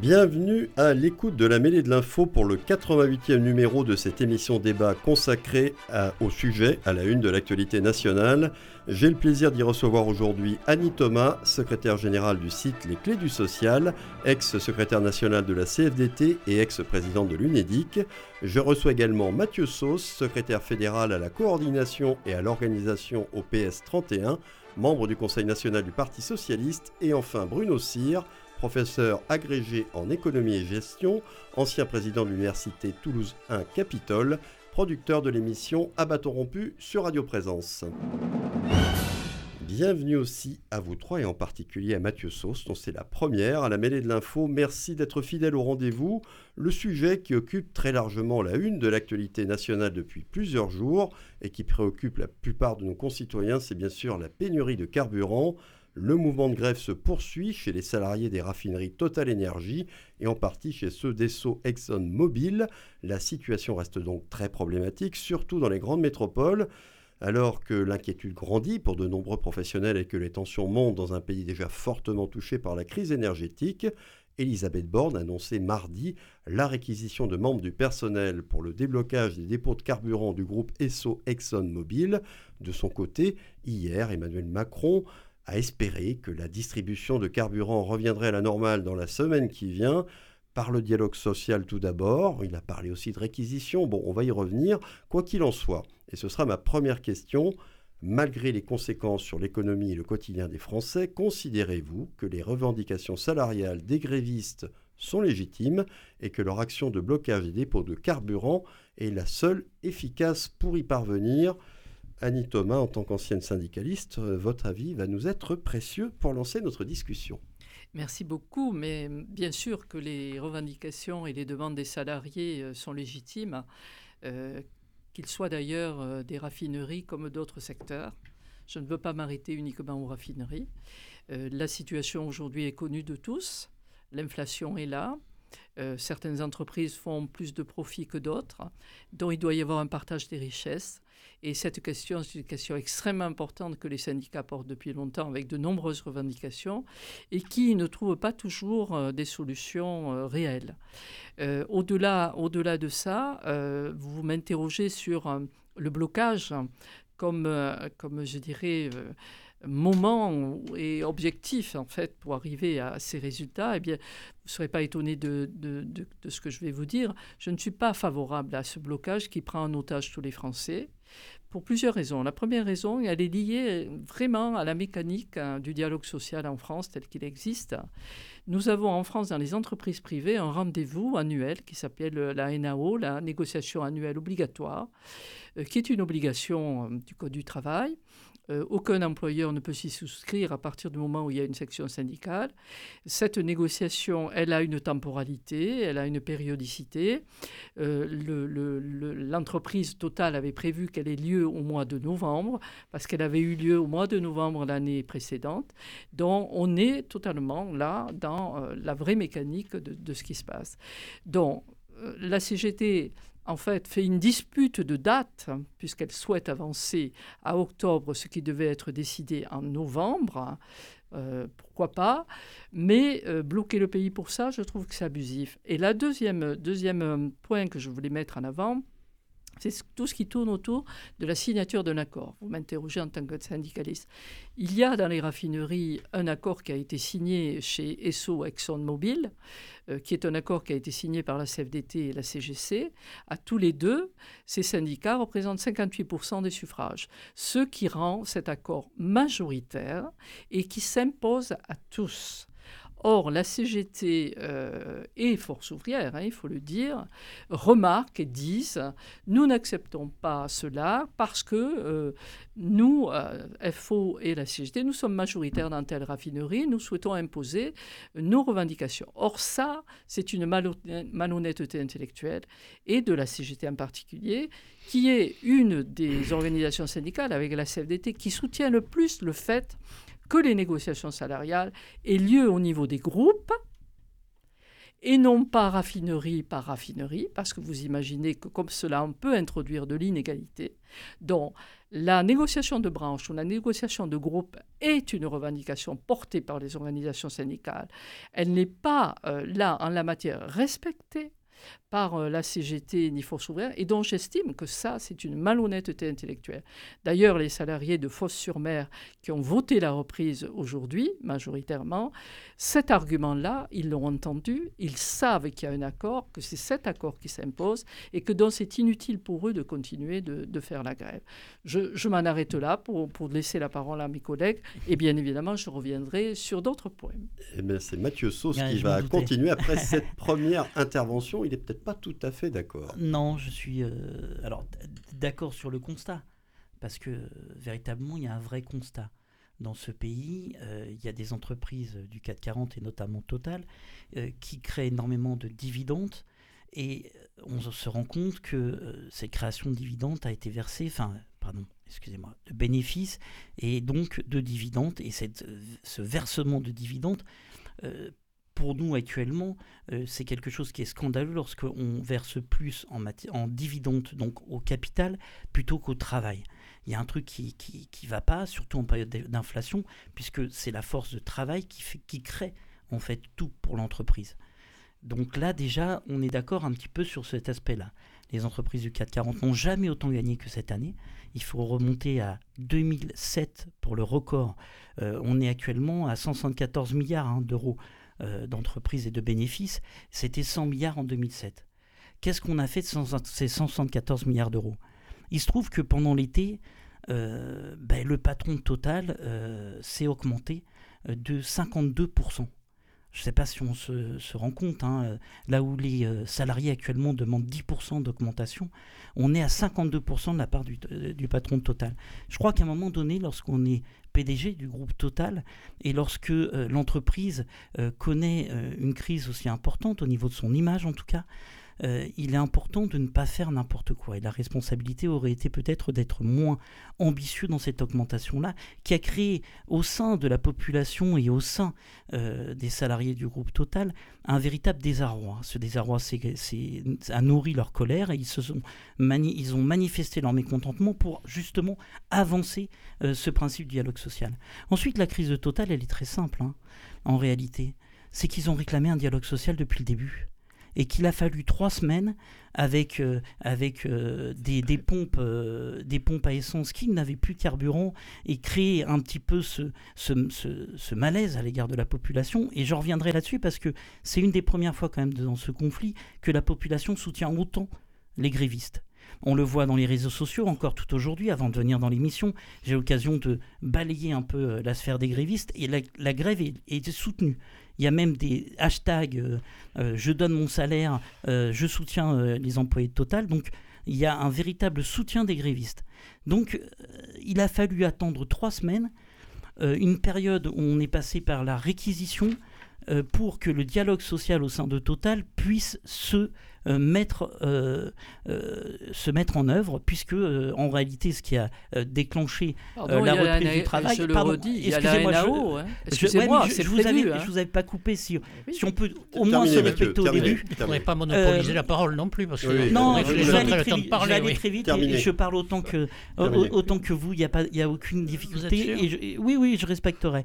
Bienvenue à l'écoute de la mêlée de l'info pour le 88e numéro de cette émission débat consacrée au sujet, à la une de l'actualité nationale. J'ai le plaisir d'y recevoir aujourd'hui Annie Thomas, secrétaire générale du site Les Clés du Social, ex-secrétaire national de la CFDT et ex-présidente de l'UNEDIC. Je reçois également Mathieu Sauce, secrétaire fédéral à la coordination et à l'organisation au PS 31, membre du Conseil national du Parti socialiste, et enfin Bruno Cyr, professeur agrégé en économie et gestion, ancien président de l'université Toulouse 1 Capitole, producteur de l'émission À rompu sur Radio Présence. Bienvenue aussi à vous trois et en particulier à Mathieu Sauce, dont c'est la première à la mêlée de l'info. Merci d'être fidèle au rendez-vous. Le sujet qui occupe très largement la une de l'actualité nationale depuis plusieurs jours et qui préoccupe la plupart de nos concitoyens, c'est bien sûr la pénurie de carburant. Le mouvement de grève se poursuit chez les salariés des raffineries Total Energy et en partie chez ceux d'Esso Exxon Mobil. La situation reste donc très problématique, surtout dans les grandes métropoles. Alors que l'inquiétude grandit pour de nombreux professionnels et que les tensions montent dans un pays déjà fortement touché par la crise énergétique, Elisabeth Borne a annoncé mardi la réquisition de membres du personnel pour le déblocage des dépôts de carburant du groupe Esso Exxon Mobil. De son côté, hier, Emmanuel Macron a espéré que la distribution de carburant reviendrait à la normale dans la semaine qui vient. Par le dialogue social tout d'abord, il a parlé aussi de réquisition, bon on va y revenir, quoi qu'il en soit. Et ce sera ma première question. Malgré les conséquences sur l'économie et le quotidien des Français, considérez-vous que les revendications salariales des grévistes sont légitimes et que leur action de blocage des dépôts de carburant est la seule efficace pour y parvenir? Annie Thomas, en tant qu'ancienne syndicaliste, euh, votre avis va nous être précieux pour lancer notre discussion. Merci beaucoup, mais bien sûr que les revendications et les demandes des salariés euh, sont légitimes, euh, qu'ils soient d'ailleurs des raffineries comme d'autres secteurs. Je ne veux pas m'arrêter uniquement aux raffineries. la situation aujourd'hui est connue de tous. L'inflation est là. certaines entreprises font plus de profits que d'autres, dont il doit y avoir un partage des richesses. Et cette question, c'est une question extrêmement importante que les syndicats portent depuis longtemps avec de nombreuses revendications et qui ne trouvent pas toujours euh, des solutions euh, réelles. Euh, au-delà, au-delà de ça, vous m'interrogez sur le blocage comme, comme je dirais, moment et objectif en fait pour arriver à ces résultats, eh bien, vous ne serez pas étonné de, ce que je vais vous dire. Je ne suis pas favorable à ce blocage qui prend en otage tous les Français pour plusieurs raisons. La première raison, elle est liée vraiment à la mécanique hein, du dialogue social en France tel qu'il existe. Nous avons en France, dans les entreprises privées, un rendez-vous annuel qui s'appelle la NAO, la négociation annuelle obligatoire, euh, qui est une obligation euh, du Code du travail euh, aucun employeur ne peut s'y souscrire à partir du moment où il y a une section syndicale. Cette négociation, elle a une temporalité, elle a une périodicité. Euh, l'entreprise totale avait prévu qu'elle ait lieu au mois de novembre, parce qu'elle avait eu lieu au mois de novembre l'année précédente. Donc on est totalement là dans euh, la vraie mécanique de, de, ce qui se passe. Donc la CGT en fait, fait une dispute de date, puisqu'elle souhaite avancer à octobre ce qui devait être décidé en novembre. Euh, pourquoi pas Mais euh, bloquer le pays pour ça, je trouve que c'est abusif. Et la deuxième, deuxième point que je voulais mettre en avant, c'est tout ce qui tourne autour de la signature d'un accord. Vous m'interrogez en tant que syndicaliste. Il y a dans les raffineries un accord qui a été signé chez Esso ExxonMobil, euh, qui est un accord qui a été signé par la CFDT et la CGC. À tous les deux, ces syndicats représentent 58% des suffrages, ce qui rend cet accord majoritaire et qui s'impose à tous. Or, la CGT euh, et Force ouvrière, hein, il faut le dire, remarquent et disent nous n'acceptons pas cela parce que euh, nous, euh, FO et la CGT, nous sommes majoritaires dans telle raffinerie, nous souhaitons imposer nos revendications. Or, ça, c'est une malhonnêteté intellectuelle et de la CGT en particulier, qui est une des organisations syndicales avec la CFDT qui soutient le plus le fait que les négociations salariales aient lieu au niveau des groupes et non pas raffinerie par raffinerie, parce que vous imaginez que comme cela, on peut introduire de l'inégalité. Donc, la négociation de branche ou la négociation de groupe est une revendication portée par les organisations syndicales. Elle n'est pas euh, là, en la matière, respectée par euh, la CGT ni Force ouvrière, et dont j'estime que ça, c'est une malhonnêteté intellectuelle. D'ailleurs, les salariés de Fosse-sur-Mer qui ont voté la reprise aujourd'hui, majoritairement, cet argument-là, ils l'ont entendu, ils savent qu'il y a un accord, que c'est cet accord qui s'impose, et que donc c'est inutile pour eux de continuer de, faire la grève. Je, m'en arrête là pour, pour, laisser la parole à mes collègues, et bien évidemment, je reviendrai sur d'autres points. Eh bien, c'est Mathieu Sauce qui va continuer après cette première intervention. Il est peut-être pas tout à fait d'accord. Non, je suis euh, alors d'accord sur le constat, parce que véritablement, il y a un vrai constat. Dans ce pays, euh, il y a des entreprises du 440 et notamment Total euh, qui créent énormément de dividendes et on se rend compte que cette création de dividendes a été versée, enfin, pardon, excusez-moi, de bénéfices et donc de dividendes. Et cette, ce versement de dividendes pour nous actuellement, euh, c'est quelque chose qui est scandaleux lorsqu'on verse plus en, en dividendes, donc au capital, plutôt qu'au travail. Il y a un truc qui ne qui, va pas, surtout en période d'inflation, puisque c'est la force de travail qui, fait, qui crée en fait tout pour l'entreprise. Donc là déjà, on est d'accord un petit peu sur cet aspect-là. Les entreprises du 440 n'ont jamais autant gagné que cette année. Il faut remonter à 2007 pour le record. Euh, on est actuellement à 174 milliards hein, d'euros euh, d'entreprises et de bénéfices, c'était 100 milliards en 2007. Qu'est-ce qu'on a fait de ces 174 milliards d'euros? Il se trouve que pendant l'été, euh, ben, le patron Total euh, s'est augmenté de 52%. Je ne sais pas si on se, rend compte, hein, là où les salariés actuellement demandent 10% d'augmentation, on est à 52% de la part du, patron Total. Je crois qu'à un moment donné, lorsqu'on est PDG du groupe Total. Et lorsque euh, l'entreprise euh, connaît euh, une crise aussi importante, au niveau de son image en tout cas, euh, il est important de ne pas faire n'importe quoi. Et la responsabilité aurait été peut-être d'être moins ambitieux dans cette augmentation-là, qui a créé au sein de la population et au sein euh, des salariés du groupe Total un véritable désarroi. Ce désarroi a nourri leur colère et ils, se sont ils ont manifesté leur mécontentement pour justement avancer euh, ce principe du dialogue social. Ensuite, la crise de Total, elle est très simple hein, en réalité. C'est qu'ils ont réclamé un dialogue social depuis le début et qu'il a fallu trois semaines avec, euh, euh, des, des, pompes, euh, des pompes à essence qui n'avaient plus de carburant et créer un petit peu ce, malaise à l'égard de la population. Et je reviendrai là-dessus parce que c'est une des premières fois quand même dans ce conflit que la population soutient autant les grévistes. On le voit dans les réseaux sociaux encore tout aujourd'hui. Avant de venir dans l'émission, j'ai l'occasion de balayer un peu la sphère des grévistes et la, grève est, est soutenue. Il y a même des hashtags euh, euh, je donne mon salaire, euh, je soutiens les employés de Total. Donc il y a un véritable soutien des grévistes. Donc il a fallu attendre trois semaines, une période où on est passé par la réquisition pour que le dialogue social au sein de Total puisse se mettre, euh, euh, se mettre en œuvre, puisque en réalité, ce qui a déclenché la reprise du travail, je pardon, excusez-moi, je, je, vous avais, je vous avais pas coupé. Si, si on peut au moins se respecter au début. Vous ne pourrez pas monopoliser la parole non plus, parce que non, je vais aller très vite. Et je parle autant que autant que vous. Il n'y a pas, il y a aucune difficulté. Et oui, oui, je respecterai.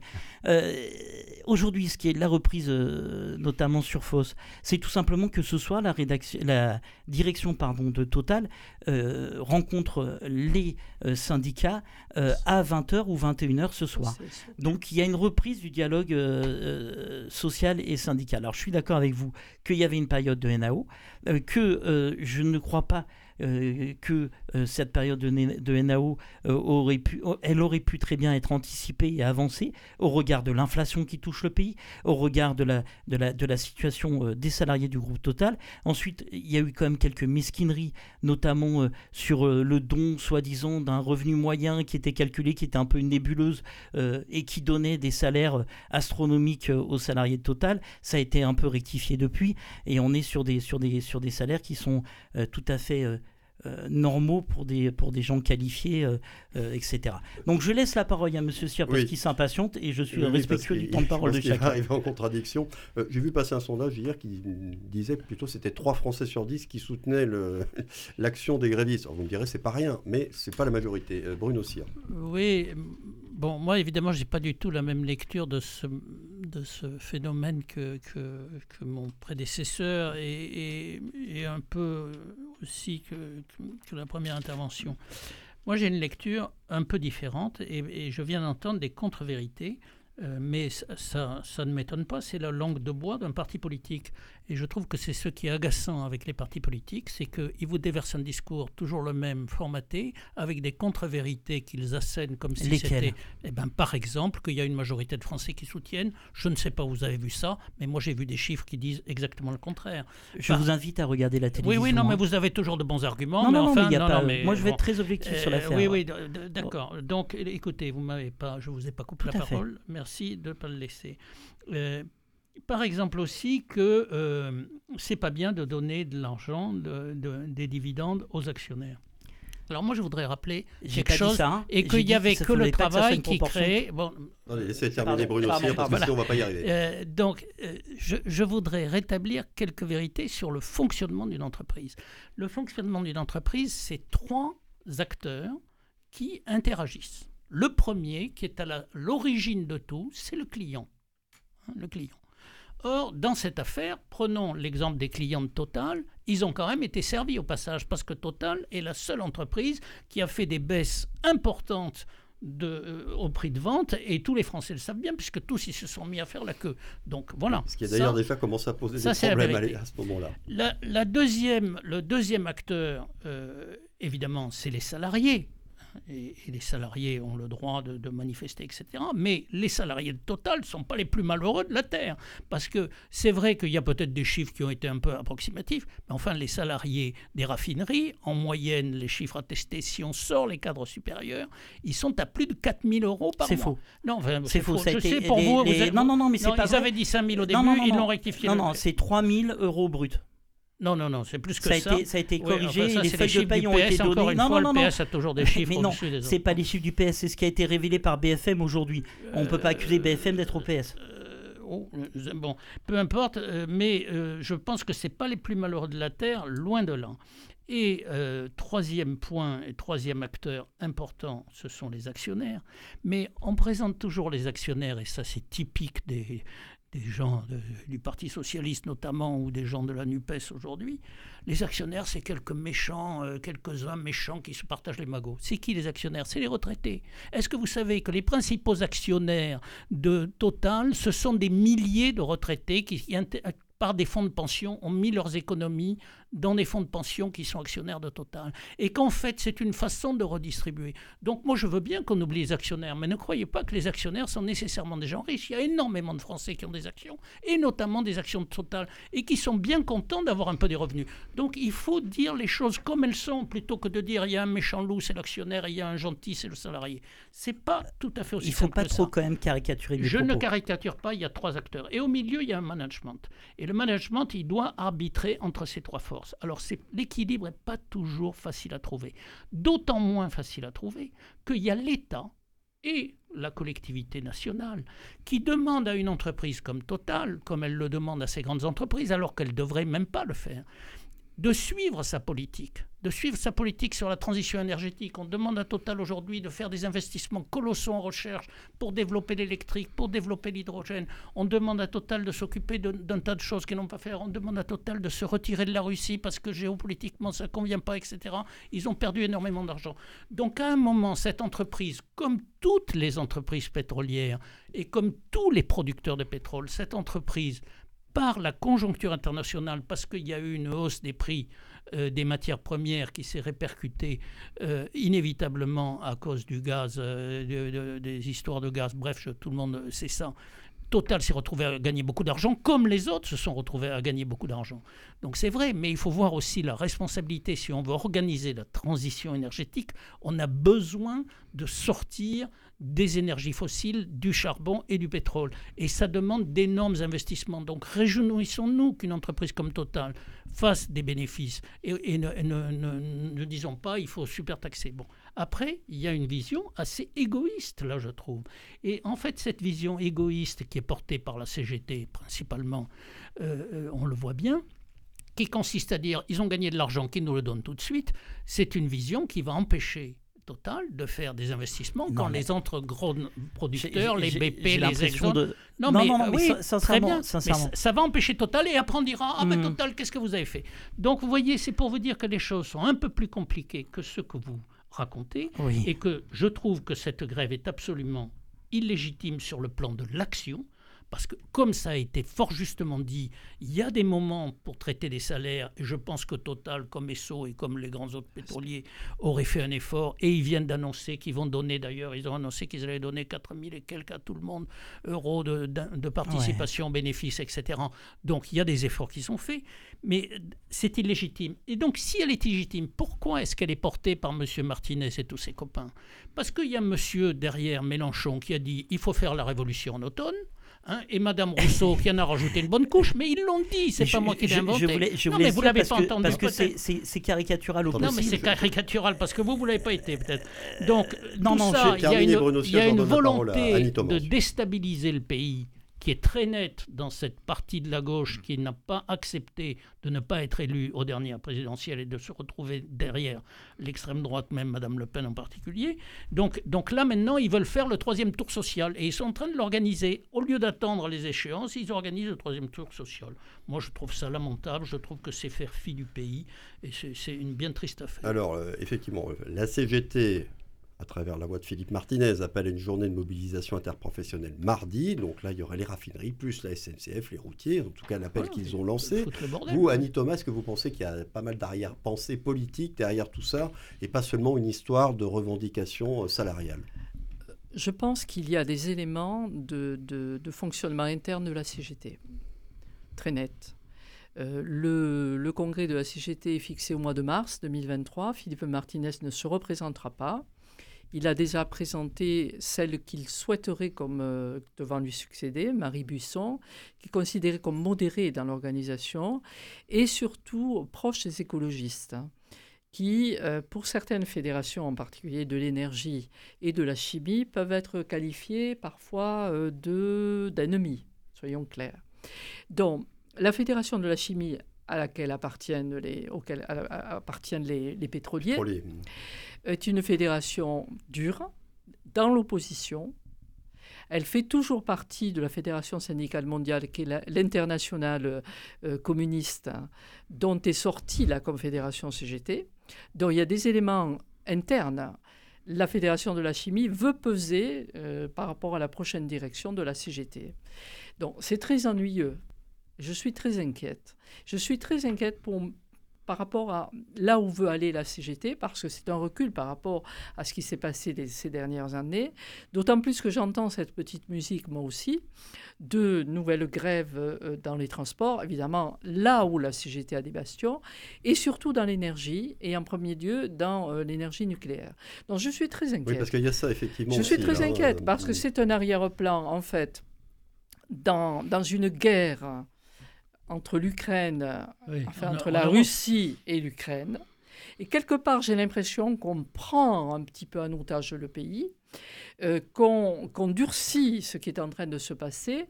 Aujourd'hui, ce qui est la reprise, notamment sur FOSS, c'est tout simplement que ce soit la rédaction la direction pardon, de Total euh, rencontre les euh, syndicats euh, à 20h ou 21h ce soir. Donc il y a une reprise du dialogue social et syndical. Alors je suis d'accord avec vous qu'il y avait une période de NAO, que je ne crois pas euh, que euh, cette période de, NAO euh, aurait pu, elle aurait pu très bien être anticipée et avancée au regard de l'inflation qui touche le pays, au regard de la, de la, de la situation des salariés du groupe Total. Ensuite, il y a eu quand même quelques mesquineries, notamment sur le don, soi-disant, d'un revenu moyen qui était calculé, qui était un peu une nébuleuse et qui donnait des salaires astronomiques aux salariés de Total. Ça a été un peu rectifié depuis et on est sur des, sur des, sur des salaires qui sont tout à fait normaux pour des, pour des gens qualifiés, euh, euh, etc. Donc je laisse la parole à M. Cyr parce qu'il s'impatiente et je suis respectueux du temps de parole de chacun. arrive en contradiction. J'ai vu passer un sondage hier qui disait plutôt c'était 3 Français sur 10 qui soutenaient l'action des grévistes. Alors vous me direz c'est pas rien, mais c'est pas la majorité. Bruno Cyr. Oui, bon, moi évidemment j'ai pas du tout la même lecture de ce, de ce phénomène que, que, que mon prédécesseur et, et, un peu aussi que, que, la première intervention. Moi, j'ai une lecture un peu différente et, et je viens d'entendre des contre-vérités. Euh, mais ça, ça, ne m'étonne pas, c'est la langue de bois d'un parti politique. Et je trouve que c'est ce qui est agaçant avec les partis politiques, c'est qu'ils vous déversent un discours toujours le même, formaté, avec des contre-vérités qu'ils assènent comme si c'était... Eh ben, par exemple, qu'il y a une majorité de Français qui soutiennent. Je ne sais pas vous avez vu ça, mais moi j'ai vu des chiffres qui disent exactement le contraire. Je vous invite à regarder la télévision. Oui, oui, non, mais hein. vous avez toujours de bons arguments. Non, mais non, enfin, non, mais moi je vais être très objectif sur l'affaire. Oui, oui, d'accord. Donc écoutez, vous m'avez pas, je vous ai pas coupé la parole. Merci de ne pas le laisser. Euh, par exemple aussi que euh, c'est pas bien de donner de l'argent, de, des dividendes aux actionnaires. Alors moi je voudrais rappeler quelque chose ça, hein. et qu'il n'y avait que, le travail qui crée. Bon, Allez, laissez terminer Bruno aussi, parce que sinon on va pas y arriver. Euh, donc euh, je, je, voudrais rétablir quelques vérités sur le fonctionnement d'une entreprise. Le fonctionnement d'une entreprise, c'est trois acteurs qui interagissent. Le premier, qui est à l'origine de tout, c'est le client. Hein, le client. Or, dans cette affaire, prenons l'exemple des clients de Total, ils ont quand même été servis au passage, parce que Total est la seule entreprise qui a fait des baisses importantes de, euh, au prix de vente, et tous les Français le savent bien, puisque tous ils se sont mis à faire la queue. Donc voilà. Ce qui a d'ailleurs fois commencé à poser des problèmes à, ce moment-là. La, deuxième, le deuxième acteur, euh, évidemment, c'est les salariés et, les salariés ont le droit de, manifester, etc. Mais les salariés de Total ne sont pas les plus malheureux de la Terre. Parce que c'est vrai qu'il y a peut-être des chiffres qui ont été un peu approximatifs, mais enfin, les salariés des raffineries, en moyenne, les chiffres attestés, si on sort les cadres supérieurs, ils sont à plus de 4 000 euros par mois. C'est faux. Non, c'est faux. Je sais, pour vous, Non, non, non, mais c'est pas Ils avaient dit 5 000 au début, ils l'ont rectifié. Non, non, c'est 3 000 euros bruts. Non, non, non, c'est plus que ça. ça. A été, ça a été corrigé, les feuilles de paye ont été données. Non, fois, non, non, le PS a toujours des chiffres. Mais non, c'est pas les chiffres du PS, c'est ce qui a été révélé par BFM aujourd'hui. On ne peut pas accuser BFM d'être au PS. Euh, oh, euh, bon, peu importe, euh, mais je pense que c'est pas les plus malheureux de la Terre, loin de là. Et troisième point et troisième acteur important, ce sont les actionnaires. Mais on présente toujours les actionnaires, et ça c'est typique des, des gens du Parti socialiste notamment ou des gens de la NUPES aujourd'hui, les actionnaires, c'est quelques méchants, euh, quelques-uns méchants qui se partagent les magots. C'est qui les actionnaires? C'est les retraités. Est-ce que vous savez que les principaux actionnaires de Total, ce sont des milliers de retraités qui, par des fonds de pension, ont mis leurs économies dans des fonds de pension qui sont actionnaires de Total. Et qu'en fait, c'est une façon de redistribuer. Donc moi, je veux bien qu'on oublie les actionnaires, mais ne croyez pas que les actionnaires sont nécessairement des gens riches. Il y a énormément de Français qui ont des actions, et notamment des actions de Total, et qui sont bien contents d'avoir un peu des revenus. Donc il faut dire les choses comme elles sont, plutôt que de dire il y a un méchant loup, c'est l'actionnaire, il y a un gentil, c'est le salarié. C'est pas tout à fait aussi Il faut pas trop quand même caricaturer Je ne caricature pas, il y a trois acteurs. Et au milieu, il y a un management. Et le management, il doit arbitrer entre ces trois forces. Alors l'équilibre n'est pas toujours facile à trouver. D'autant moins facile à trouver qu'il y a l'État et la collectivité nationale qui demandent à une entreprise comme Total, comme elle le demande à ces grandes entreprises, alors qu'elle ne devrait même pas le faire, de suivre sa politique, de suivre sa politique sur la transition énergétique. On demande à Total aujourd'hui de faire des investissements colossaux en recherche pour développer l'électrique, pour développer l'hydrogène. On demande à Total de s'occuper d'un tas de choses qu'ils n'ont pas fait. On demande à Total de se retirer de la Russie parce que géopolitiquement ça ne convient pas, etc. Ils ont perdu énormément d'argent. Donc à un moment, cette entreprise, comme toutes les entreprises pétrolières et comme tous les producteurs de pétrole, cette entreprise par la conjoncture internationale, parce qu'il y a eu une hausse des prix euh, des matières premières qui s'est répercutée euh, inévitablement à cause du gaz, euh, des histoires de gaz, bref, tout le monde sait ça. Total s'est retrouvé à gagner beaucoup d'argent, comme les autres se sont retrouvés à gagner beaucoup d'argent. Donc c'est vrai, mais il faut voir aussi la responsabilité. Si on veut organiser la transition énergétique, on a besoin de sortir des énergies fossiles, du charbon et du pétrole. Et ça demande d'énormes investissements. Donc réjouissons-nous qu'une entreprise comme Total fasse des bénéfices et, ne, disons pas il faut super taxer. Bon. Après, il y a une vision assez égoïste, là, je trouve. Et en fait, cette vision égoïste qui est portée par la CGT principalement, euh, euh, on le voit bien, qui consiste à dire ils ont gagné de l'argent, qu'ils nous le donnent tout de suite, c'est une vision qui va empêcher Total de faire des investissements quand les autres gros producteurs, les BP, les Exxon... De... Non, mais, non, oui, très bien. ça, va empêcher Total et après on dira ah mais hmm. Total qu'est-ce que vous avez fait? Donc vous voyez, c'est pour vous dire que les choses sont un peu plus compliquées que ce que vous racontez et que je trouve que cette grève est absolument illégitime sur le plan de l'action parce que, comme ça a été fort justement dit, il y a des moments pour traiter des salaires, et je pense que Total, comme Esso et comme les grands autres pétroliers, auraient fait un effort, et ils viennent d'annoncer qu'ils vont donner, d'ailleurs, ils ont annoncé qu'ils allaient donner 4 000 et quelques à tout le monde, euros de, participation, bénéfices, etc. Donc, il y a des efforts qui sont faits, mais c'est illégitime. Et donc, si elle est illégitime, pourquoi est-ce qu'elle est portée par M. Martinez et tous ses copains? Parce qu'il y a monsieur derrière Mélenchon qui a dit il faut faire la révolution en automne. Hein, et Madame Rousseau qui en a rajouté une bonne couche, mais ils l'ont dit, c'est pas moi qui l'ai inventé. Je voulais, je non, mais vous l'avez pas entendu. Parce que c'est caricatural au Non, mais c'est caricatural parce que vous, vous l'avez pas été peut-être. Donc, non, non, ça, il y a une, y a une volonté de déstabiliser le pays qui est très nette dans cette partie de la gauche qui n'a pas accepté de ne pas être élu aux dernières présidentielles et de se retrouver derrière l'extrême droite, même Madame Le Pen en particulier. Donc, donc là, maintenant, ils veulent faire le troisième tour social et ils sont en train de l'organiser. Au lieu d'attendre les échéances, ils organisent le troisième tour social. Moi, je trouve ça lamentable. Je trouve que c'est faire fi du pays et c'est une bien triste affaire. Alors, euh, effectivement, la CGT à travers la voix de Philippe Martinez, appelle à une journée de mobilisation interprofessionnelle mardi. Donc là, il y aurait les raffineries, plus la SNCF, les routiers, en tout cas l'appel qu'ils ont lancé. Vous, Annie Thomas, est-ce que vous pensez qu'il y a pas mal d'arrière-pensée politique derrière tout ça, et pas seulement une histoire de revendication euh, salariale Je pense qu'il y a des éléments de, fonctionnement interne de la CGT, très net. Euh, le, le, congrès de la CGT est fixé au mois de mars 2023. Philippe Martinez ne se représentera pas. Il a déjà présenté celle qu'il souhaiterait comme euh, devant lui succéder, Marie Buisson, qui est considérée comme modérée dans l'organisation et surtout proche des écologistes hein, qui, euh, pour certaines fédérations, en particulier de l'énergie et de la chimie, peuvent être qualifiées parfois euh, d'ennemis, soyons clairs. Donc, la fédération de la chimie à laquelle appartiennent les, pétroliers est une fédération dure, dans l'opposition. Elle fait toujours partie de la Fédération syndicale mondiale, qui est l'internationale euh, communiste, dont est sortie la Confédération CGT. Donc il y a des éléments internes. La Fédération de la chimie veut peser euh, par rapport à la prochaine direction de la CGT. Donc c'est très ennuyeux. Je suis très inquiète. Je suis très inquiète pour par rapport à là où veut aller la CGT, parce que c'est un recul par rapport à ce qui s'est passé ces dernières années. D'autant plus que j'entends cette petite musique, moi aussi, de nouvelles grèves euh, dans les transports, évidemment là où la CGT a des bastions, et surtout dans l'énergie, et en premier lieu dans euh, l'énergie nucléaire. Donc je suis très inquiète. Oui, parce qu'il y a ça, effectivement. Je suis très hein, inquiète, euh, parce que c'est un arrière-plan, en fait, dans, dans une guerre entre l'Ukraine, enfin entre la Russie et l'Ukraine. Et quelque part, j'ai l'impression qu'on prend un petit peu en otage le pays, euh, qu'on durcit ce qui est en train de se passer,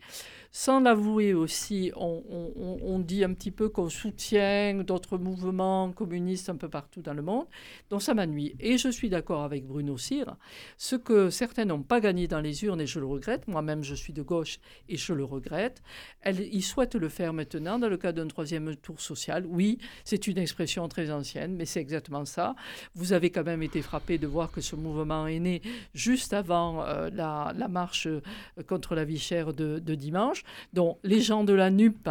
sans l'avouer aussi, on, dit un petit peu qu'on soutient d'autres mouvements communistes un peu partout dans le monde. Donc ça m'ennuie. Et je suis d'accord avec Bruno Cyr. Ce que certains n'ont pas gagné dans les urnes, et je le regrette, moi-même je suis de gauche et je le regrette, ils souhaitent le faire maintenant dans le cadre d'un troisième tour social. Oui, c'est une expression très ancienne, mais c'est exactement ça. Vous avez quand même été frappé de voir que ce mouvement est né juste avant euh, la, marche contre la vie chère de dimanche. Donc les gens de la NUP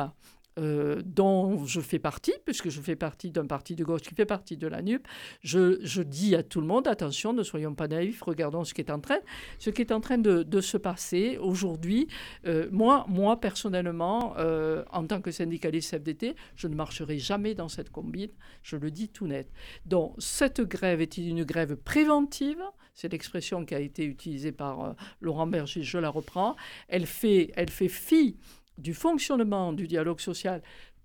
euh, dont je fais partie, puisque je fais partie d'un parti de gauche qui fait partie de la NUP, je, dis à tout le monde, attention, ne soyons pas naïfs, regardons ce qui est en train, ce qui est en train de, de se passer aujourd'hui. Euh, moi, moi, personnellement, euh, en tant que syndicaliste FDT, je ne marcherai jamais dans cette combine, je le dis tout net. Donc, cette grève est une grève préventive, c'est l'expression qui a été utilisée par Laurent Berger, je la reprends, elle fait, elle fait fi du fonctionnement du dialogue social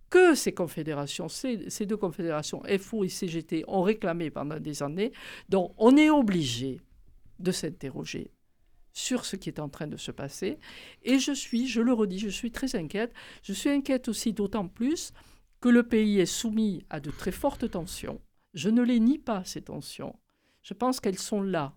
que ces confédérations, ces, deux confédérations, FO et CGT, ont réclamé pendant des années. Donc on est obligé de s'interroger sur ce qui est en train de se passer. Et je suis, je le redis, je suis très inquiète. Je suis inquiète aussi d'autant plus que le pays est soumis à de très fortes tensions. Je ne les nie pas, ces tensions. Je pense qu'elles sont là.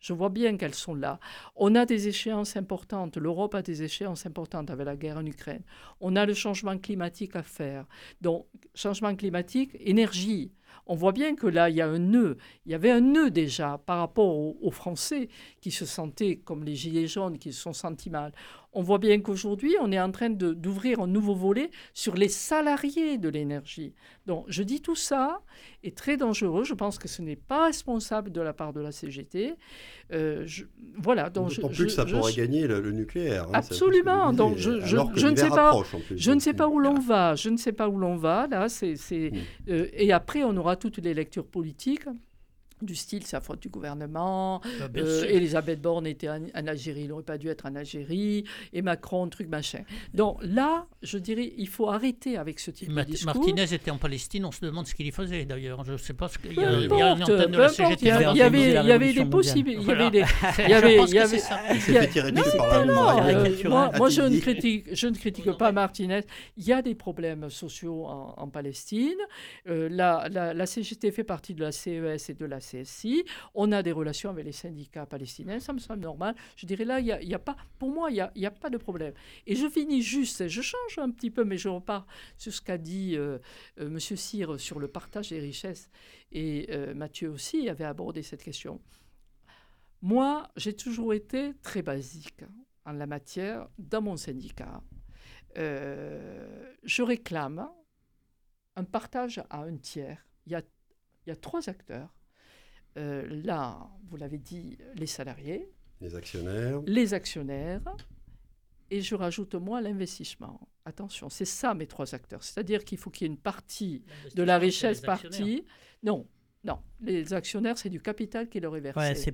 Je vois bien qu'elles sont là. On a des échéances importantes. L'Europe a des échéances importantes avec la guerre en Ukraine. On a le changement climatique à faire. Donc, changement climatique, énergie. On voit bien que là, il y a un nœud. Il y avait un nœud déjà par rapport aux, aux Français qui se sentaient comme les Gilets jaunes, qui se sont sentis mal on voit bien qu'aujourd'hui, on est en train d'ouvrir un nouveau volet sur les salariés de l'énergie. Donc, je dis tout ça est très dangereux. Je pense que ce n'est pas responsable de la part de la CGT. Euh, je, voilà. Donc, D'autant plus que ça pourrait gagner le, le nucléaire. Hein, absolument. Donc, je, je, je ne sais pas. Plus, je ne sais pas où l'on va. Je ne sais pas où l'on va. Là, c'est. Euh, et après, on aura toutes les lectures politiques du style, c'est la faute du gouvernement, Ah, euh, Elisabeth Borne était en, en Algérie, il n'aurait pas dû être en Algérie, et Macron, truc machin. Donc là, je dirais, il faut arrêter avec ce type Ma- de discours. Martinez était en Palestine, on se demande ce qu'il y faisait d'ailleurs. Je ne sais pas ce qu'il y a. Il y a il y, avait, il y avait des possibilités. Il y avait Voilà. il y avait, il y avait- ça. Il y non, dessus par euh, moi, moi, je ne critique, je ne critique pas Martinez. Il y a des problèmes sociaux en, en Palestine. Euh, la, la, la CGT fait partie de la CES et de la CSI. On a des relations avec les syndicats palestiniens. Ça me semble normal. Je dirais là, il y a, pas, pour moi, il n'y a, y a pas de problème. Et je finis juste, je change un petit peu, mais je repars sur ce qu'a dit euh, euh, M. Cyr sur le partage des richesses. Et euh, Mathieu aussi avait abordé cette question. Moi, j'ai toujours été très basique en la matière dans mon syndicat. Euh, je réclame un partage à un tiers. Il y a trois acteurs. Euh, là, vous l'avez dit, les salariés, Les actionnaires. les actionnaires, et je rajoute moi l'investissement. Attention, c'est ça mes trois acteurs. C'est-à-dire qu'il faut qu'il y ait une partie de la richesse partie. Non, non. Les actionnaires, c'est du capital qui leur est versé. Ouais, c'est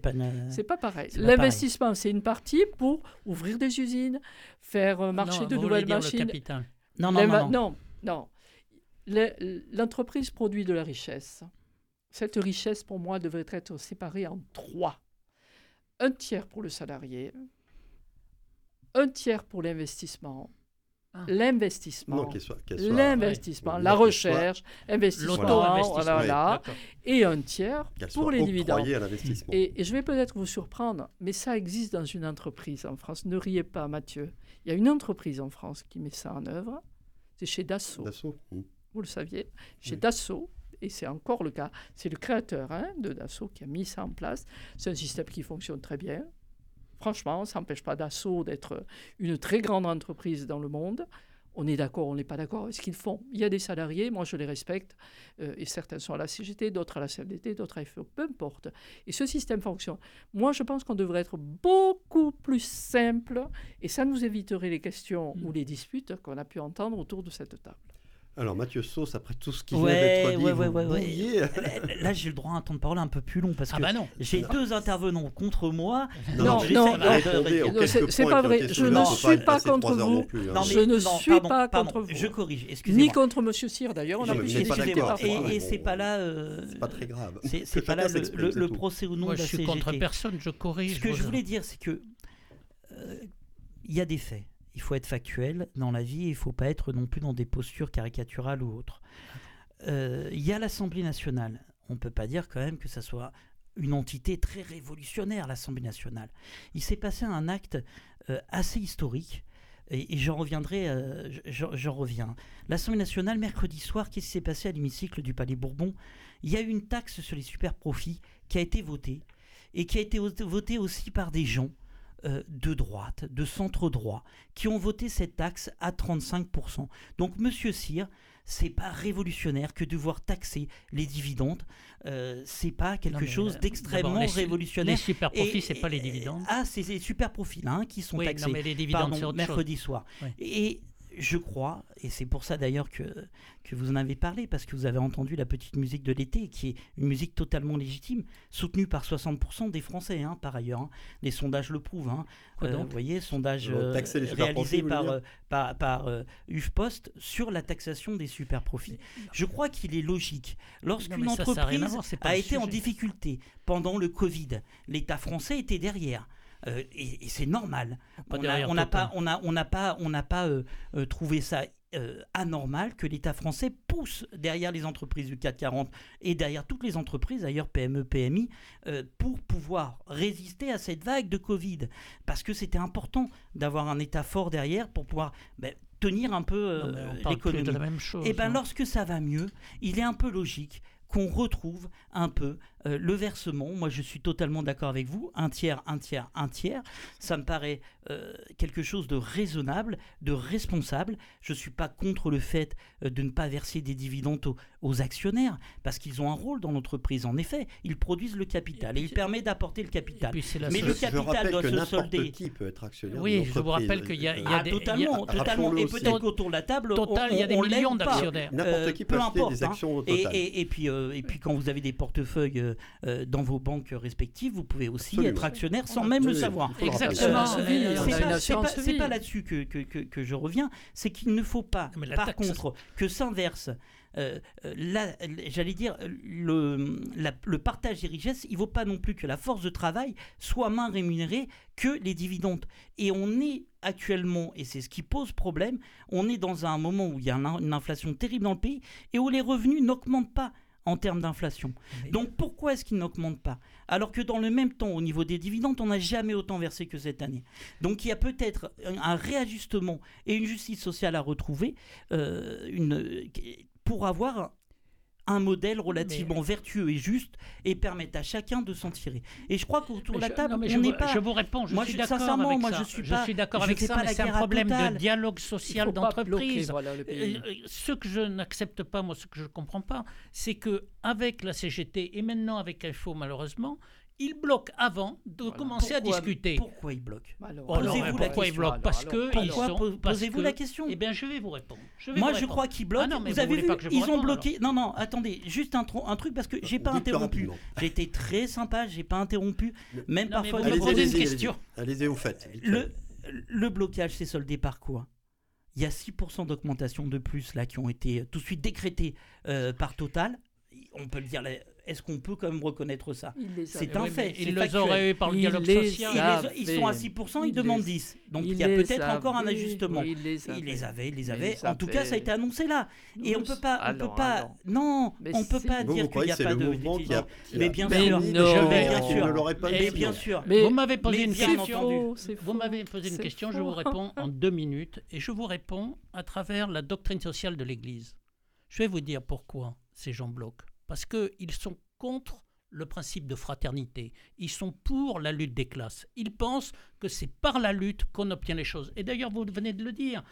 pas. pareil. L'investissement, c'est une partie pour ouvrir des usines, faire euh, marcher Non, de vous nouvelles dire le machines. capital. Non, non, non, non. non, non. Le- L'entreprise produit de la richesse. Cette richesse, pour moi, devrait être séparée en trois. Un tiers pour le salarié, un tiers pour l'investissement, Ah. l'investissement, l'investissement, ouais. la recherche, investissement, voilà, voilà, et un tiers pour les dividendes. Et, et je vais peut-être vous surprendre, mais ça existe dans une entreprise en France. Ne riez pas, Mathieu. Il y a une entreprise en France qui met ça en œuvre. C'est chez Dassault. Dassault. Hmm. Vous le saviez. Chez Oui. Dassault, et c'est encore le cas, c'est le créateur hein, de Dassault qui a mis ça en place. C'est un système qui fonctionne très bien. Franchement, ça n'empêche pas Dassault d'être une très grande entreprise dans le monde. On est d'accord, on n'est pas d'accord avec ce qu'ils font. Il y a des salariés, moi je les respecte, euh, et certains sont à la CGT, d'autres à la CFDT, d'autres à FO, peu importe. Et ce système fonctionne. Moi je pense qu'on devrait être beaucoup plus simple, et ça nous éviterait les questions ou les disputes qu'on a pu entendre autour de cette table. Alors, Mathieu Sauce, après tout ce qui Ouais, vient d'être dit, ouais, vous ouais. Là, j'ai le droit à un temps de parole un peu plus long parce Ah que bah non. j'ai deux intervenants contre moi. Non, non, non, Non, c'est- pas vrai. Je ne suis pas contre vous. non plus, hein. Non, Je ne non, suis pardon, pas pardon, contre vous. Je corrige, Ni excusez-moi. contre M. Cyr, d'ailleurs, on a Non, c'est Et, pas et c'est pas là. euh, C'est pas très grave. C'est pas là le, procès nom Moi, de je la suis CGT. contre personne, je corrige. Ce que je voulais dire, c'est que euh, il y a des faits. Il faut être factuel dans la vie. et Il ne faut pas être non plus dans des postures caricaturales ou autres. Euh, Il y a l'Assemblée nationale. On ne peut pas dire quand même que ça soit une entité très révolutionnaire, l'Assemblée nationale. Il s'est passé un acte euh, assez historique. Et, j'en reviendrai, euh, reviens. L'Assemblée nationale, mercredi soir, qu'est-ce qui s'est passé à l'hémicycle du Palais Bourbon? Il y a eu une taxe sur les super profits qui a été votée et qui a été votée aussi par des gens euh, de droite, de centre droit, qui ont voté cette taxe à 35%. Donc, Monsieur Cyr, c'est pas révolutionnaire que de voir taxer les dividendes. Euh, c'est pas quelque Non, chose euh, d'extrêmement révolutionnaire. Les super profits, c'est pas les dividendes. Ah, c'est les super profits là, hein, qui sont Oui, taxés. non, mais les dividendes, Pardon, c'est autre mercredi soir. Oui. Et je crois, et c'est pour ça d'ailleurs que, que vous en avez parlé, parce que vous avez entendu la petite musique de l'été, qui est une musique totalement légitime, soutenue par 60% des Français, hein, par ailleurs. hein. Les sondages le prouvent. hein. Quoi Euh, donc vous voyez, sondage euh, réalisé par, euh, par, par euh, UFPost sur la taxation des super profits. Je crois qu'il est logique, lorsqu'une ça, ça a entreprise a le été en difficulté pendant le Covid, l'État français était derrière. Euh, et, et c'est normal. Pas On n'a pas, on a, on pas, on n'a pas euh, trouvé ça euh, anormal que l'État français pousse derrière les entreprises du 440 et derrière toutes les entreprises, d'ailleurs PME, PMI, euh, pour pouvoir résister à cette vague de Covid. Parce que c'était important d'avoir un État fort derrière pour pouvoir ben, tenir un peu euh, l'économie. de la même chose. Et bien, hein. lorsque ça va mieux, il est un peu logique qu'on retrouve un peu euh, le versement. Moi, je suis totalement d'accord avec vous. Un tiers, un tiers, un tiers. Ça me paraît euh, quelque chose de raisonnable, de responsable. Je ne suis pas contre le fait euh, de ne pas verser des dividendes aux, aux actionnaires, parce qu'ils ont un rôle dans l'entreprise. En effet, ils produisent le capital et, Et ils puis- permettent d'apporter le capital. Mais le capital doit se n'importe solder. qui peut être actionnaire. Oui, je vous rappelle qu'il y a- il y a Ah, des- totalement, il y a- totalement. Et peut-être de la table, Total, on, il y a des on millions d'actionnaires. N'importe qui peu peut acheter importe, des hein. actions au Et, total. et- et puis, euh, et puis quand vous avez des portefeuilles dans vos banques respectives, vous pouvez aussi Absolument. être actionnaire sans même le Oui, savoir. Exactement. Euh, euh, c'est pas- là-dessus que, que, que, que je reviens, c'est qu'il ne faut pas, par taxe- contre, que s'inverse, euh, euh, la- j'allais dire, le, la- le partage des richesses, il ne vaut pas non plus que la force de travail soit moins rémunérée que les dividendes. Et on est actuellement, et c'est ce qui pose problème, on est dans un moment où il y a un- une inflation terrible dans le pays et où les revenus n'augmentent pas en termes d'inflation. Donc pourquoi est-ce qu'ils n'augmentent pas? Alors que dans le même temps, au niveau des dividendes, on n'a jamais autant versé que cette année. Donc il y a peut-être un, un réajustement et une justice sociale à retrouver euh, une, pour avoir un modèle relativement vertueux et juste et permettre à chacun de s'en tirer. Et je crois qu'autour de la je- table, non, mais on je, n'est vous, pas... je vous réponds, je Moi, suis je- d'accord sincèrement, avec moi, ça. je suis pas- d'accord je avec ça, c'est un problème de dialogue social d'entreprise. voilà. Euh, euh, ce que je n'accepte pas, moi, ce que je ne comprends pas, c'est que avec la CGT et maintenant avec FO, malheureusement, ils bloquent avant de Voilà. commencer à discuter. Pourquoi ils bloquent Alors, Oh, non, Posez-vous la pourquoi ils question, bloquent alors, Parce que ils Pourquoi sont. Posez-vous que- la question? Eh bien, je vais vous répondre. Je vais Moi, vous je crois qu'ils bloquent. Ah non, mais vous vous avez vu, pas que je vous ils ont bloqué. Non, non, attendez, juste un, tro- un truc parce que j'ai pas interrompu. J'ai été très sympa, j'ai pas interrompu. Même Non, parfois. vous des posez une allez-y, question. allez-y. Au fait. Le, le blocage s'est soldé par quoi? Il y a 6% d'augmentation de plus là qui ont été tout de suite décrétés euh, par Total. On peut le dire. Est-ce qu'on peut quand même reconnaître ça C'est un Oui, fait, Ils les auraient eu par le dialogue social. Ils, les- ils sont à mais 6%, ils, demandent les- 10. Donc il Il y a peut-être encore un ajustement. il les Il les avait, il les avait. En tout cas, ça a été annoncé là. Et on peut pas, on peut pas. alors. Non, Mais on peut pas Vous, dire qu'il n'y a pas de. mouvement qui a, qui Mais bien sûr. qu'il Bien sûr. ne l'aurait pas Mais Vous m'avez posé une question. Vous m'avez posé une question, je vous réponds en deux minutes et je vous réponds à travers la doctrine sociale de l'Église. Je vais vous dire pourquoi ces gens bloquent. Parce qu'ils sont contre le principe de fraternité. Ils sont pour la lutte des classes. Ils pensent que c'est par la lutte qu'on obtient les choses. Et d'ailleurs, vous venez de le dire,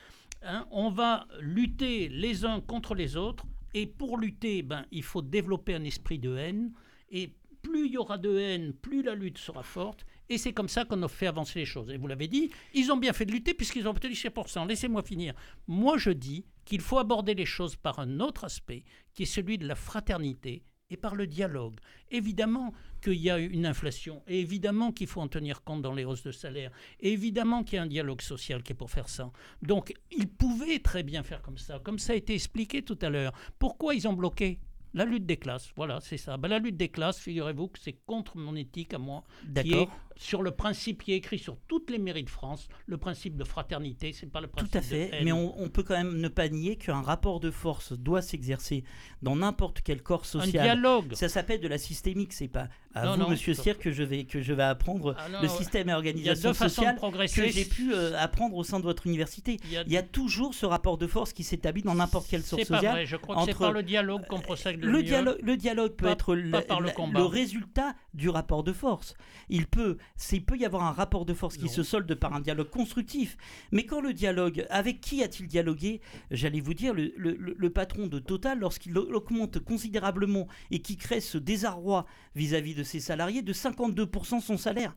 hein, on va lutter les uns contre les autres. Et pour lutter, ben, il faut développer un esprit de haine. Et plus il y aura de haine, plus la lutte sera forte. Et c'est comme ça qu'on a fait avancer les choses. Et vous l'avez dit, ils ont bien fait de lutter puisqu'ils ont obtenu 6%. Laissez-moi finir. Moi, je dis qu'il faut aborder les choses par un autre aspect, qui est celui de la fraternité et par le dialogue. Évidemment qu'il y a une inflation, et évidemment qu'il faut en tenir compte dans les hausses de salaire, et évidemment qu'il y a un dialogue social qui est pour faire ça. Donc, ils pouvaient très bien faire comme ça, comme ça a été expliqué tout à l'heure. Pourquoi ils ont bloqué la lutte des classes, voilà, c'est ça. Ben, la lutte des classes, figurez-vous que c'est contre mon éthique à moi, qui est. sur le principe qui est écrit sur toutes les mairies de France, le principe de fraternité, c'est pas le Tout principe à de fait, haine. mais on, on peut quand même ne pas nier qu'un rapport de force doit s'exercer dans n'importe quel corps un social. dialogue. Ça s'appelle de la systémique, c'est pas à Non, vous, non, Monsieur Cyr, que je vais que je vais apprendre Ah non, le système et organisation sociale que j'ai pu euh, apprendre au sein de votre université. Il y a- Il y a toujours ce rapport de force qui s'établit dans n'importe quelle source C'est pas sociale. vrai, je crois que c'est par le dialogue qu'on procède le, Le mieux. dialogue, le dialogue peut Pas- être pas le combat. résultat du rapport de force. Il peut il peut y avoir un rapport de force qui Non. se solde par un dialogue constructif. Mais quand le dialogue, avec qui a-t-il dialogué? J'allais vous dire, le, le- patron de Total, lorsqu'il au- augmente considérablement et qui crée ce désarroi vis-à-vis de ses salariés, de 52% son salaire.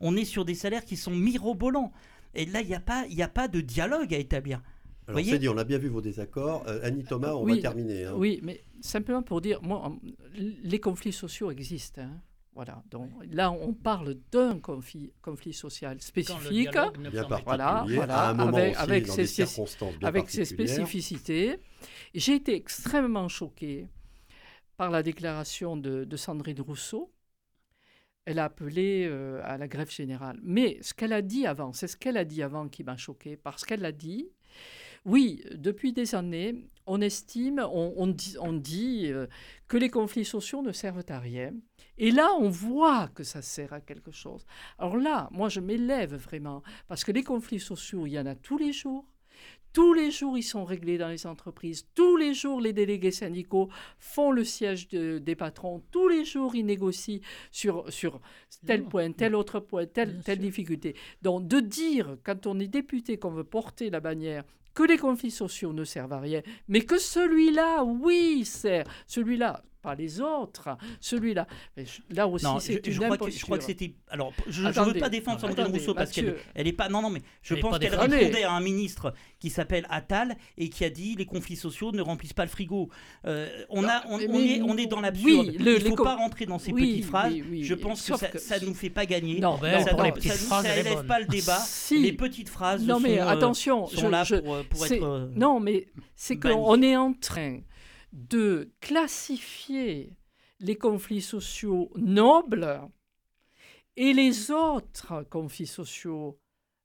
On est sur des salaires qui sont mirobolants. Et là, il n'y a, pas- il y a pas de dialogue à établir. Alors c'est dit, on a bien vu vos désaccords. Euh, Annie Thomas, on Oui, va terminer. hein. Oui, mais simplement pour dire, moi, les conflits sociaux existent. hein. Voilà. Donc là, on parle d'un conflit, conflit social Quand le spécifique. Voilà, voilà, à un moment avec- aussi, avec dans ses des spéci- circonstances bien avec ses spécificités. J'ai été extrêmement choquée par la déclaration de, de Sandrine Rousseau. Elle a appelé euh, à la grève générale. Mais ce qu'elle a dit avant, c'est ce qu'elle a dit avant qui m'a choquée, parce qu'elle a dit, oui, depuis des années, on estime, on, on dit, on dit, euh, que les conflits sociaux ne servent à rien. Et là, on voit que ça sert à quelque chose. Alors là, moi, je m'élève vraiment, parce que les conflits sociaux, il y en a tous les jours. Tous les jours, ils sont réglés dans les entreprises. Tous les jours, les délégués syndicaux font le siège de- des patrons. Tous les jours, ils négocient sur, sur tel point, tel autre point, telle, difficulté. Donc, de dire, quand on est député, qu'on veut porter la bannière, que les conflits sociaux ne servent à rien, mais que celui-là, oui, sert. Celui-là, pas les autres. Celui-là. Là aussi, Non, c'est je, une je crois que, je crois que c'était. Alors, je ne veux pas défendre Sandrine attendez, Rousseau parce qu'elle elle est pas. Non, non, mais je Elle pense qu'elle défendue. répondait à un ministre qui s'appelle Attal et qui a dit les conflits sociaux ne remplissent pas le frigo. Euh, on, Non, a, on, mais- on est, on est dans l'absurde. oui, le- Il les faut co- pas rentrer dans ces Oui, petites phrases. oui, oui, je pense que ça, ça nous fait pas gagner. Non, Ben, non, ça, pas le débat. Si. Les petites phrases Non, mais sont, euh, attention, sont je- là je- pour, euh, pour être. Non, mais c'est qu'on est en train de classifier les conflits sociaux nobles et les autres conflits sociaux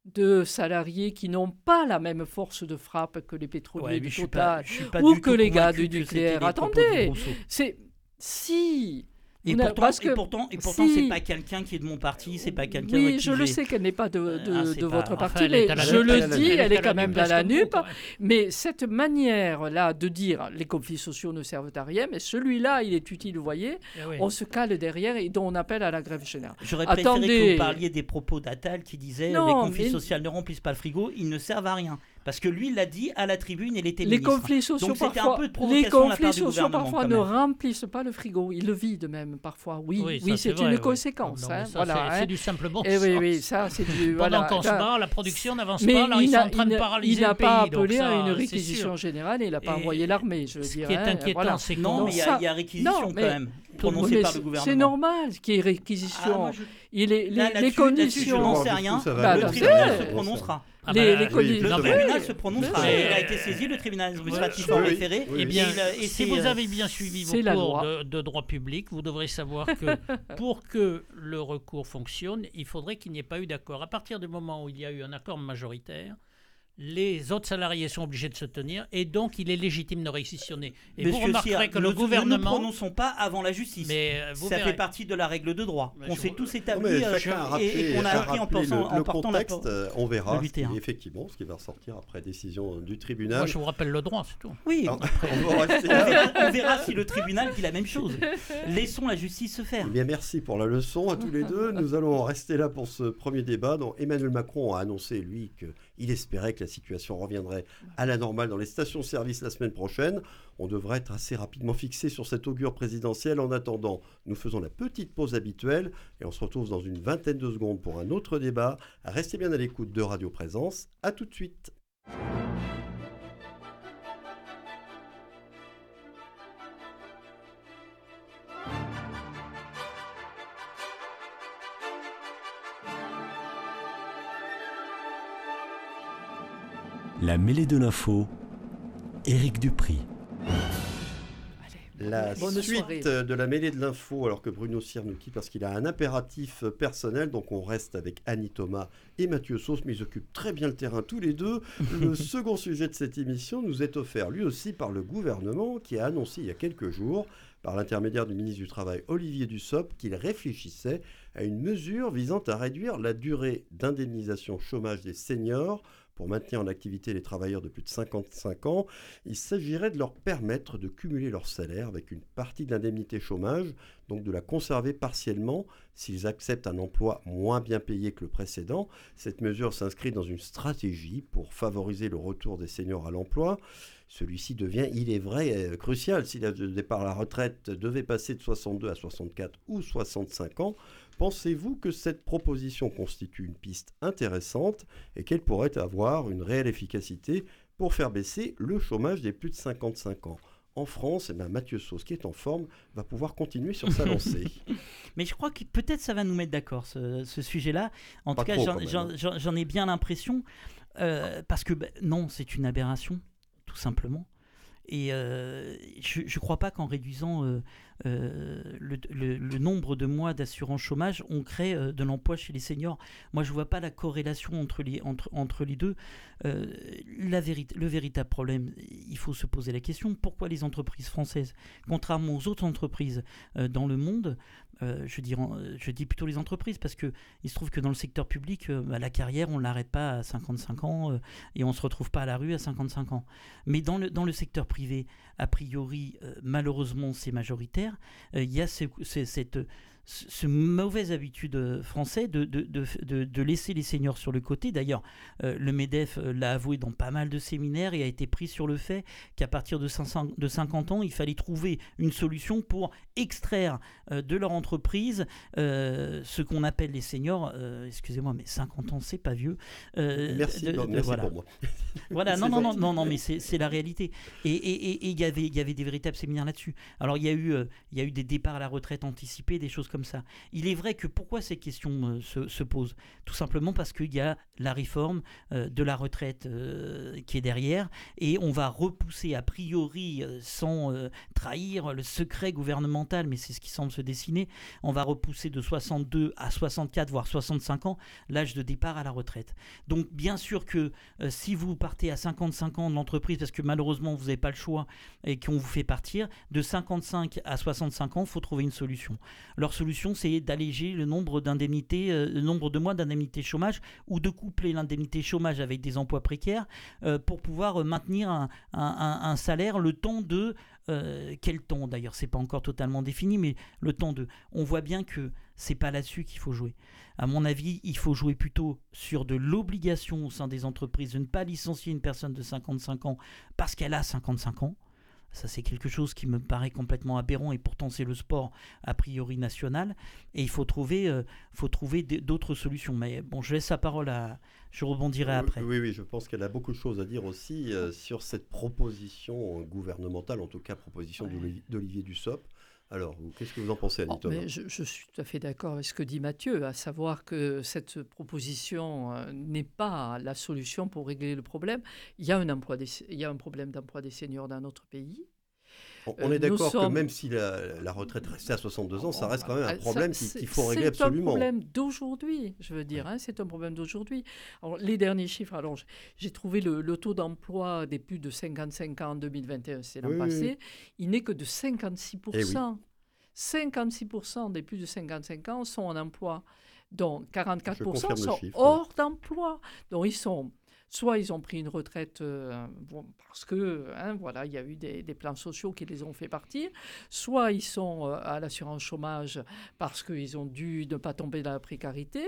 de salariés qui n'ont pas la même force de frappe que les pétroliers ouais, du Total. pas, ou que les gars du nucléaire. Attendez. C'est si. Et pourtant, parce et pourtant, et pourtant, si. c'est pas quelqu'un qui est de mon parti, c'est pas quelqu'un. Oui, qui je le sais qu'elle n'est pas de, de- Ah, de pas- votre enfin, parti, elle est mais je NUP, le elle dis, NUP, elle est quand la même NUP, dans la quoi. Mais cette manière-là de dire les conflits sociaux ne servent à rien, mais celui-là, il est utile, vous voyez, Eh oui. on se cale derrière et dont on appelle à la grève générale. J'aurais préféré Attendez. que vous parliez des propos d'Attal qui disait Non, les conflits mais- sociaux ne remplissent pas le frigo, ils ne servent à rien. Parce que lui, il l'a dit à la tribune, il était Les ministre. conflits sociaux, Donc un parfois, peu de les conflits sociaux parfois ne remplissent pas le frigo. Ils le vident même parfois. Oui, oui, c'est une oui. conséquence. Non, hein, ça, voilà, c'est- hein. Du simple bon Eh oui, sens. oui, ça, c'est du. Pendant voilà, qu'on se bat, la production n'avance pas. Là, il ils sont en train il de n'a- paralyser il n'a pas appelé à une réquisition générale et il n'a pas envoyé l'armée, je Ce qui est hein, inquiétant, voilà. c'est Non, mais il y, a- réquisition quand même, prononcée Mais par le c'est- gouvernement. C'est normal qu'il y ait Ah, réquisition. moi, je- Il est, les, là, les là-dessus, je conditions. n'en sais rien. Bah, le tribunal se ça. prononcera. Ah les, bah, les Le tribunal se prononcera. mais- Il a été saisi, le tribunal administratif en référé. bien, Et si vous euh, avez bien suivi vos cours de droit public, vous devrez savoir que pour que le recours fonctionne, il faudrait qu'il n'y ait pas eu d'accord. À partir du moment où il y a eu un accord majoritaire, les autres salariés sont obligés de se tenir et donc il est légitime de réquisitionner. Et vous Monsieur remarquerez Cyr, que nous- le Nous ne gouvernement... prononçons pas avant la justice. Mais euh, vous ça verrez. fait partie de la règle de droit. Mais on s'est vous- tous établis euh, et- rappelé, et qu'on a appris en, pensant, le, en le portant la contexte. euh, on verra le ce qui- 8 effectivement ce qui va ressortir après décision du tribunal. Moi, je vous rappelle le droit, c'est tout. Oui, Alors, on verra, on verra si le tribunal dit la même chose. Laissons la justice se faire. Eh bien, merci pour la leçon à tous les deux. Nous allons en rester là pour ce premier débat. Donc, Emmanuel Macron a annoncé, lui, qu'il espérait que la situation reviendrait à la normale dans les stations-service la semaine prochaine. On devrait être assez rapidement fixé sur cette augure présidentielle. En attendant, nous faisons la petite pause habituelle et on se retrouve dans une vingtaine de secondes pour un autre débat. Restez bien à l'écoute de Radio Présence. À tout de suite. La mêlée de l'info, Éric Dupri. La bonne suite soirée. de la mêlée de l'info, alors que Bruno Cyr nous quitte parce qu'il a un impératif personnel, donc on reste avec Annie Thomas et Mathieu Sauce, mais ils occupent très bien le terrain tous les deux. Le second sujet de cette émission nous est offert lui aussi par le gouvernement qui a annoncé il y a quelques jours, par l'intermédiaire du ministre du Travail Olivier Dussopt, qu'il réfléchissait à une mesure visant à réduire la durée d'indemnisation chômage des seniors pour maintenir en activité les travailleurs de plus de 55 ans, il s'agirait de leur permettre de cumuler leur salaire avec une partie de l'indemnité chômage, donc de la conserver partiellement s'ils acceptent un emploi moins bien payé que le précédent. Cette mesure s'inscrit dans une stratégie pour favoriser le retour des seniors à l'emploi. Celui-ci devient, il est vrai, euh, crucial. Si le départ à la retraite devait passer de 62 à 64 ou 65 ans, pensez-vous que cette proposition constitue une piste intéressante et qu'elle pourrait avoir une réelle efficacité pour faire baisser le chômage des plus de 55 ans? En France, eh ben, Mathieu Sauce, qui est en forme, va pouvoir continuer sur sa lancée. Mais je crois que peut-être ça va nous mettre d'accord, ce, sujet-là. En tout cas, hein. j'en ai bien l'impression, euh, parce que ben, non, c'est une aberration, tout simplement. Et euh, je ne crois pas qu'en réduisant euh, euh, le, nombre de mois d'assurance chômage, on crée de l'emploi chez les seniors. Moi, je ne vois pas la corrélation entre les, deux. le véritable problème, il faut se poser la question, pourquoi les entreprises françaises, contrairement aux autres entreprises dans le monde, euh, je, dis, je dis plutôt les entreprises, parce qu'il se trouve que dans le secteur public, euh, bah, la carrière, on ne l'arrête pas à 55 ans euh, et on ne se retrouve pas à la rue à 55 ans. Mais dans le secteur privé, a priori, malheureusement, c'est majoritaire. Il y a cette ce mauvaise habitude euh, français de, de, de, de, laisser les seniors sur le côté. D'ailleurs, euh, le MEDEF euh, l'a avoué dans pas mal de séminaires et a été pris sur le fait qu'à partir de, 500, de 50 ans, il fallait trouver une solution pour extraire de leur entreprise ce qu'on appelle les seniors. Excusez-moi, mais 50 ans, c'est pas vieux. merci, merci voilà. pour moi. voilà, non, non, non, non, non, mais c'est la réalité. Et il y, avait, y avait des véritables séminaires là-dessus. Alors, il y, a eu, il y a eu des départs à la retraite anticipés, des choses comme ça. Il est vrai que pourquoi ces questions euh, se, posent? Tout simplement parce qu'il y a la réforme euh, de la retraite euh, qui est derrière et on va repousser a priori, sans trahir le secret gouvernemental, mais c'est ce qui semble se dessiner, on va repousser de 62 à 64, voire 65 ans, l'âge de départ à la retraite. Donc bien sûr que si vous partez à 55 ans de l'entreprise, parce que malheureusement vous n'avez pas le choix et qu'on vous fait partir, de 55 à 65 ans, il faut trouver une solution. Leur solution c'est d'alléger le nombre d'indemnités, euh, le nombre de mois d'indemnité chômage ou de coupler l'indemnité chômage avec des emplois précaires euh, pour pouvoir euh, maintenir un, salaire le temps de quel temps d'ailleurs c'est pas encore totalement défini mais le temps de. On voit bien que c'est pas là-dessus qu'il faut jouer. À mon avis il faut jouer plutôt sur de l'obligation au sein des entreprises de ne pas licencier une personne de 55 ans parce qu'elle a 55 ans ça, c'est quelque chose qui me paraît complètement aberrant et pourtant c'est le sport a priori national. Et il faut trouver, euh, faut trouver d'autres solutions. Mais bon, je laisse la parole à. Je rebondirai après. Oui, oui, je pense qu'elle a beaucoup de choses à dire aussi euh, sur cette proposition gouvernementale, en tout cas proposition d'Olivier Dussopt. Alors, qu'est-ce que vous en pensez, Annie oh, je, suis tout à fait d'accord avec ce que dit Mathieu, à savoir que cette proposition euh, n'est pas la solution pour régler le problème. Il y a un, emploi il y a un problème d'emploi des seniors dans notre pays. On, est euh, d'accord que même si la, retraite restait à 62 ans, ça reste quand même un ah, problème qu'il faut régler absolument. C'est un problème d'aujourd'hui, je veux dire. Hein, c'est un problème d'aujourd'hui. Les derniers chiffres, alors j'ai trouvé le, taux d'emploi des plus de 55 ans en 2021, c'est l'an passé, il n'est que de 56%. 56% eh des plus de 55 ans sont en emploi. Donc 44% sont hors d'emploi. Donc ils sont soit ils ont pris une retraite euh, parce que hein, voilà il y a eu des, plans sociaux qui les ont fait partir, soit ils sont euh, à l'assurance chômage parce qu'ils ont dû ne pas tomber dans la précarité,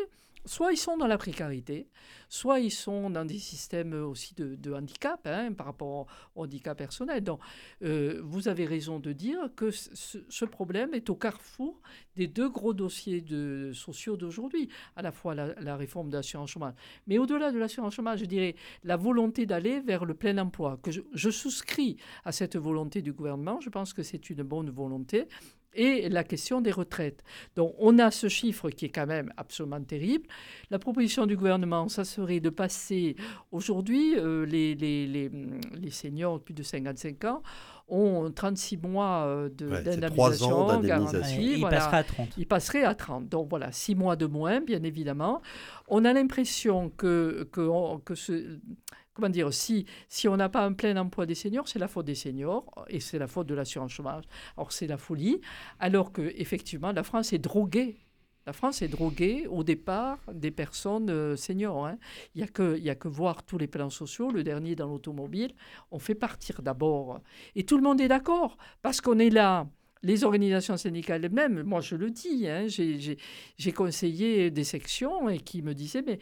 soit ils sont dans la précarité, soit ils sont dans des systèmes aussi de, handicap hein, par rapport au handicap personnel. Donc, euh, vous avez raison de dire que ce, problème est au carrefour des deux gros dossiers de, sociaux d'aujourd'hui, à la fois la, réforme de l'assurance chômage, mais au-delà de l'assurance chômage, je dirais la volonté d'aller vers le plein emploi, que je souscris à cette volonté du gouvernement, je pense que c'est une bonne volonté, et la question des retraites. Donc on a ce chiffre qui est quand même absolument terrible. La proposition du gouvernement, ça serait de passer aujourd'hui, euh, les, les, les, les, seniors plus de 55 ans ont 36 mois euh, d'indemnisation garantie. Il passerait à 30. Il passerait à 30. Donc voilà, 6 mois de moins, bien évidemment. On a l'impression que, que, que ce comment dire, si, si on n'a pas un plein emploi des seniors, c'est la faute des seniors et c'est la faute de l'assurance chômage. Alors c'est la folie, alors que effectivement la France est droguée La France est droguée au départ des personnes euh, seniors. hein. Il n'y a, que- a que voir tous les plans sociaux, le dernier dans l'automobile. On fait partir d'abord. Et tout le monde est d'accord, parce qu'on est là. Les organisations syndicales elles-mêmes, moi je le dis, hein, j'ai conseillé des sections et qui me disaient, mais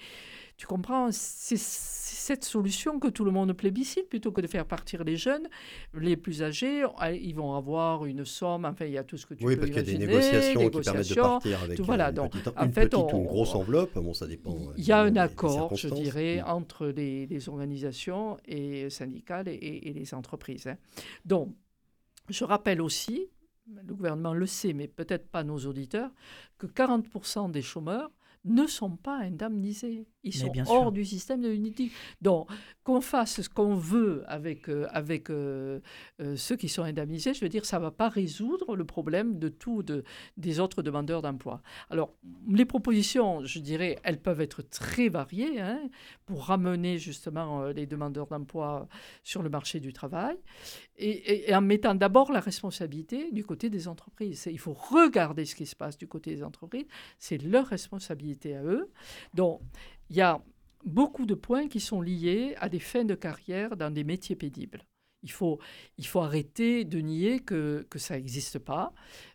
tu comprends, c'est cette solution que tout le monde plébiscite plutôt que de faire partir les jeunes. Les plus âgés, ah, ils vont avoir une somme, enfin il y a tout ce que tu Oui, peux parce qu'il y a des négociations qui permettent de partir avec tout, euh, voilà, une donc, petite, en une fait, petite ou une grosse enveloppe. Bon, ça dépend. Il y a un des- des accord, je dirais, Mm. entre les, les organisations et syndicales et, et- et les entreprises. hein. Donc, je rappelle aussi, le gouvernement le sait, mais peut-être pas nos auditeurs, que 40% des chômeurs ne sont pas indemnisés. Ils sont bien hors sûr. du système de l'unité. Donc, qu'on fasse ce qu'on veut avec, euh, avec euh, euh, ceux qui sont indemnisés, je veux dire, ça ne va pas résoudre le problème de tous de, des autres demandeurs d'emploi. Alors, les propositions, je dirais, elles peuvent être très variées hein, pour ramener justement les demandeurs d'emploi sur le marché du travail et, et- et en mettant d'abord la responsabilité du côté des entreprises. Il faut regarder ce qui se passe du côté des entreprises, c'est leur responsabilité à eux. Donc, il y a beaucoup de points qui sont liés à des fins de carrière dans des métiers pénibles. Il faut, il faut arrêter de nier que, que ça n'existe pas.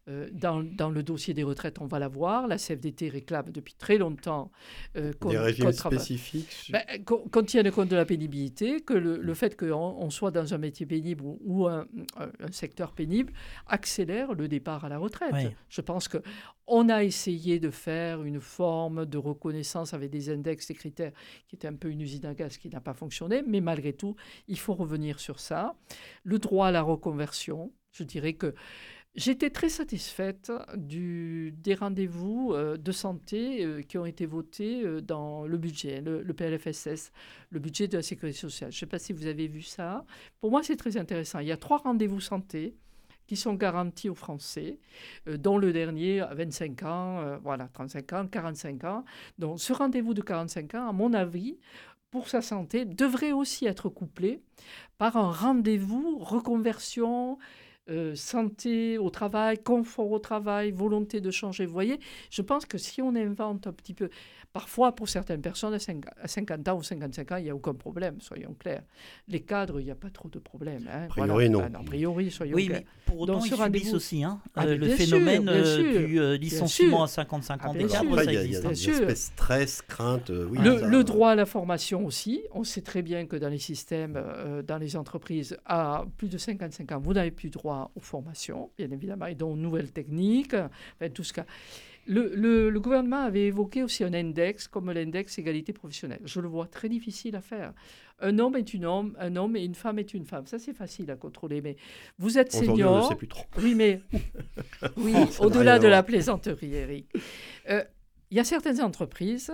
Euh, dans, dans le dossier des retraites, on va la voir. La CFDT réclame depuis très longtemps euh, qu'on Des qu'on régimes spécifiques. ben, qu'on qu'on tienne compte de la pénibilité, que le, le fait qu'on on soit dans un métier pénible ou, ou un, un- un secteur pénible accélère le départ à la retraite. Je pense que on a essayé de faire une forme de reconnaissance avec des index, des critères qui étaient un peu une usine à gaz qui n'a pas fonctionné, mais malgré tout, il faut revenir sur ça. Le droit à la reconversion, je dirais que J'étais très satisfaite des rendez-vous euh, de santé euh, qui ont été votés euh, dans le budget, le, le PLFSS, le budget de la sécurité sociale. Je ne sais pas si vous avez vu ça. Pour moi, c'est très intéressant. Il y a trois rendez-vous santé qui sont garantis aux Français, dont le dernier à 25 ans, voilà, 35 ans, 45 ans. Donc ce rendez-vous de 45 ans, à mon avis, pour sa santé, devrait aussi être couplé par un rendez-vous reconversion, euh, santé au travail, confort au travail, volonté de changer. Vous voyez, je pense que si on invente un petit peu, parfois pour certaines personnes à cinq- à 50 ans ou 55 ans, il n'y a aucun problème, soyons clairs. Les cadres, il n'y a pas trop de problèmes. hein. A priori, non. Ah a priori, soyons Oui, clairs. mais pour autant, Donc, ils subissent aussi hein, Ah, euh, le sûr, phénomène euh, sûr, du euh, licenciement à 55 Ah, ans sûr. Après, ça il y a, il y a existe. bien une sûr. espèce de stress, crainte. euh, oui, le, ça- le droit à la formation aussi. On sait très bien que dans les systèmes, euh, dans les entreprises, à plus de 55 ans, vous n'avez plus droit aux formations, bien évidemment, et donc aux nouvelles techniques, enfin, tout ce cas. Le, le- le gouvernement avait évoqué aussi un index comme l'index égalité professionnelle. Je le vois très difficile à faire. Un homme est un homme, un homme et une femme est une femme. Ça, c'est facile à contrôler. Mais vous êtes on ne senior. sait plus trop. Oui, mais oui, au-delà de la plaisanterie, Eric. Euh, Il y a certaines entreprises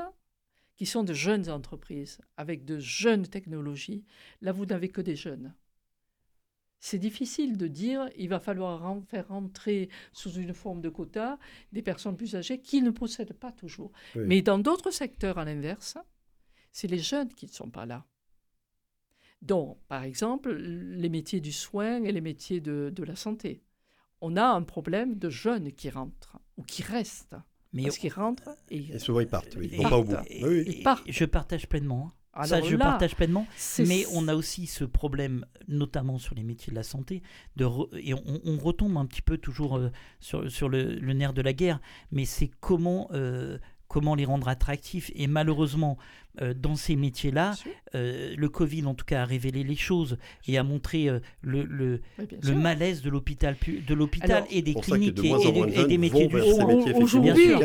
qui sont de jeunes entreprises avec de jeunes technologies. Là, vous n'avez que des jeunes. C'est difficile de dire il va falloir faire rentrer sous une forme de quota des personnes plus âgées qui ne possèdent pas toujours. Oui. Mais dans d'autres secteurs, à l'inverse, c'est les jeunes qui ne sont pas là. Donc, par exemple, les métiers du soin et les métiers de, de la santé. On a un problème de jeunes qui rentrent ou qui restent. Mais Parce qu'ils rentrent et Et souvent, ils partent. Oui. Ils vont pas au bout. et- Oui, oui. Ils partent. Je partage pleinement. Ça, je là, partage pleinement. Mais on a aussi ce problème, notamment sur les métiers de la santé, de re- et on, on retombe un petit peu toujours euh, sur, sur le, le nerf de la guerre, mais c'est comment, euh, comment les rendre attractifs. Et malheureusement, euh, dans ces métiers-là, euh, le Covid en tout cas a révélé les choses et a montré euh, le, malaise de l'hôpital de l'hôpital et des cliniques de et, des- et métiers du soin.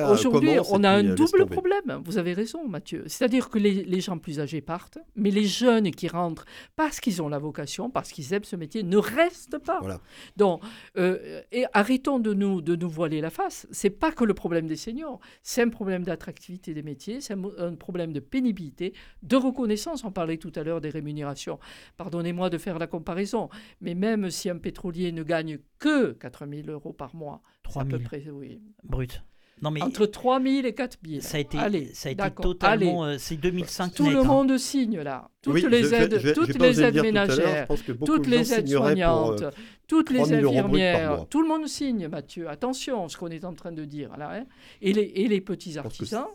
Aujourd'hui, on a un double problème. Vous avez raison, Mathieu. C'est-à-dire que les, les gens plus âgés partent, mais les jeunes qui rentrent parce qu'ils ont la vocation, parce qu'ils aiment ce métier, ne restent pas. Voilà. Donc, euh, et arrêtons de nous, de nous voiler la face. C'est pas que le problème des seniors, c'est un problème d'attractivité des métiers, c'est un problème de pénibilité, de reconnaissance. On parlait tout à l'heure des rémunérations. Pardonnez-moi de faire la comparaison, mais même si un pétrolier ne gagne que 4 000 euros par mois, 3 à peu 000 près, oui, brut. Non, mais Entre 3 000 et 4 000. ça a été, Allez, ça a été totalement. Euh, c'est 2005 Tout net, le hein. monde signe là. Toutes Oui, les je- aides, je- toutes les le aides tout ménagères, toutes les aides pour, euh, soignantes, toutes 3 les 000 euros bruts par infirmières, tout le monde signe, Mathieu. Attention, ce qu'on est en train de dire là. hein. Et, les, et les petits artisans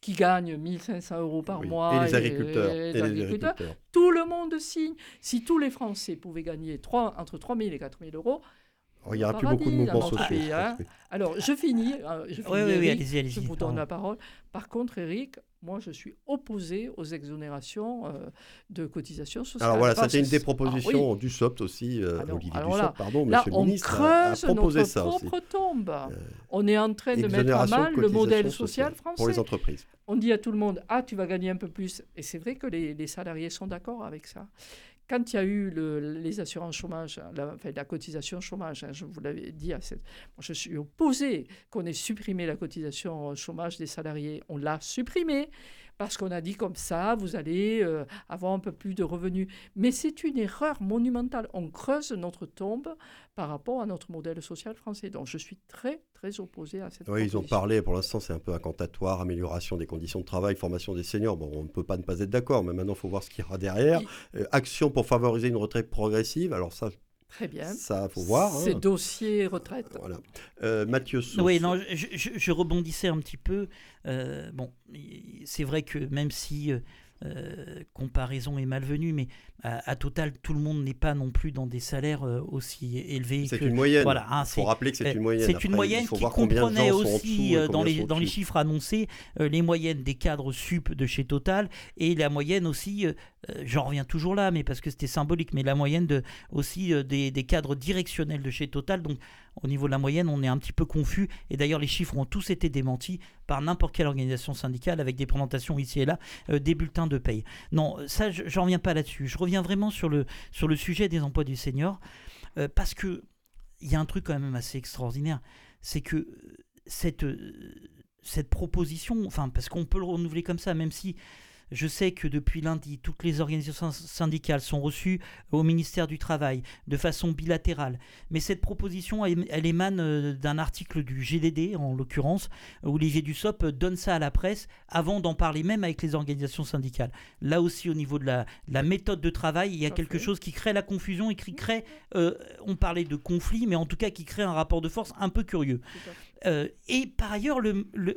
qui gagnent 1500 euros par oui. mois. Et les agriculteurs. et Et les agriculteurs. Tout le monde signe. Si tous les Français pouvaient gagner trois- entre 3 000 et 4 000 euros, Il n'y aura plus beaucoup de mouvements sociaux. hein. alors je finis. euh, je finis, Oui, oui, oui, Eric. allez-y, allez-y. Je vous donne la parole. Par contre, Eric, moi, je suis opposé aux exonérations euh, de cotisations sociales. Alors voilà, c'était une des c'est- ah propositions du SOPT aussi, euh, non, Olivier alors Dussopt, pardon, Là, monsieur le on ministre, a, proposé notre ça aussi. propre tombe. on est en train de mettre à mal le modèle social français. Pour les entreprises. On dit à tout le monde, ah, tu vas gagner un peu plus. Et c'est vrai que les, les salariés sont d'accord avec ça. Quand il y a eu le- les assurances chômage, la, enfin, la cotisation chômage, hein, je vous l'avais dit, à cette- je suis opposé qu'on ait supprimé la cotisation chômage des salariés. On l'a supprimée parce qu'on a dit comme ça, vous allez euh, avoir un peu plus de revenus. Mais c'est une erreur monumentale. On creuse notre tombe par rapport à notre modèle social français. Donc je suis très, très opposé à cette Oui, ils ont parlé, pour l'instant c'est un peu incantatoire, amélioration des conditions de travail, formation des seniors. Bon, on ne peut pas ne pas être d'accord, mais maintenant il faut voir ce qu'il y aura derrière. Euh, action pour favoriser une retraite progressive, alors ça, Très bien. ça faut voir. hein. C'est dossier retraite. Voilà. Euh, Mathieu Sauce. Oui, non, je, je- je rebondissais un petit peu. Euh, bon, c'est vrai que même si euh, comparaison est malvenue, mais à, à Total, tout le monde n'est pas non plus dans des salaires euh, aussi élevés. C'est une moyenne. Voilà, hein, faut rappeler que c'est euh, une moyenne. C'est une moyenne qui comprenait aussi dans, les, dans chiffres annoncés les moyennes des cadres sup de chez Total et la moyenne aussi, j'en reviens toujours là, mais parce que c'était symbolique, mais la moyenne de, aussi des, des cadres directionnels de chez Total. Donc au niveau de la moyenne, on est un petit peu confus. Et d'ailleurs, les chiffres ont tous été démentis par n'importe quelle organisation syndicale avec des présentations ici et là, euh, des bulletins de paye. Non, ça, je j'en reviens pas là-dessus. Je reviens vraiment sur le, sur le sujet des emplois du senior, euh, parce que il y a un truc quand même assez extraordinaire, c'est que euh, cette, euh, cette proposition, enfin, parce qu'on peut le renouveler comme ça, même si je sais que depuis lundi, toutes les organisations syndicales sont reçues au ministère du Travail de façon bilatérale. Mais cette proposition, elle, elle émane euh, d'un article du GDD, en l'occurrence, où Olivier Dussopt donne ça à la presse avant d'en parler même avec les organisations syndicales. Là aussi, au niveau de la, la méthode de travail, il y a quelque chose qui crée la confusion et qui crée, euh, on parlait de conflit, mais en tout cas qui crée un rapport de force un peu curieux. Euh, et par ailleurs, le, le-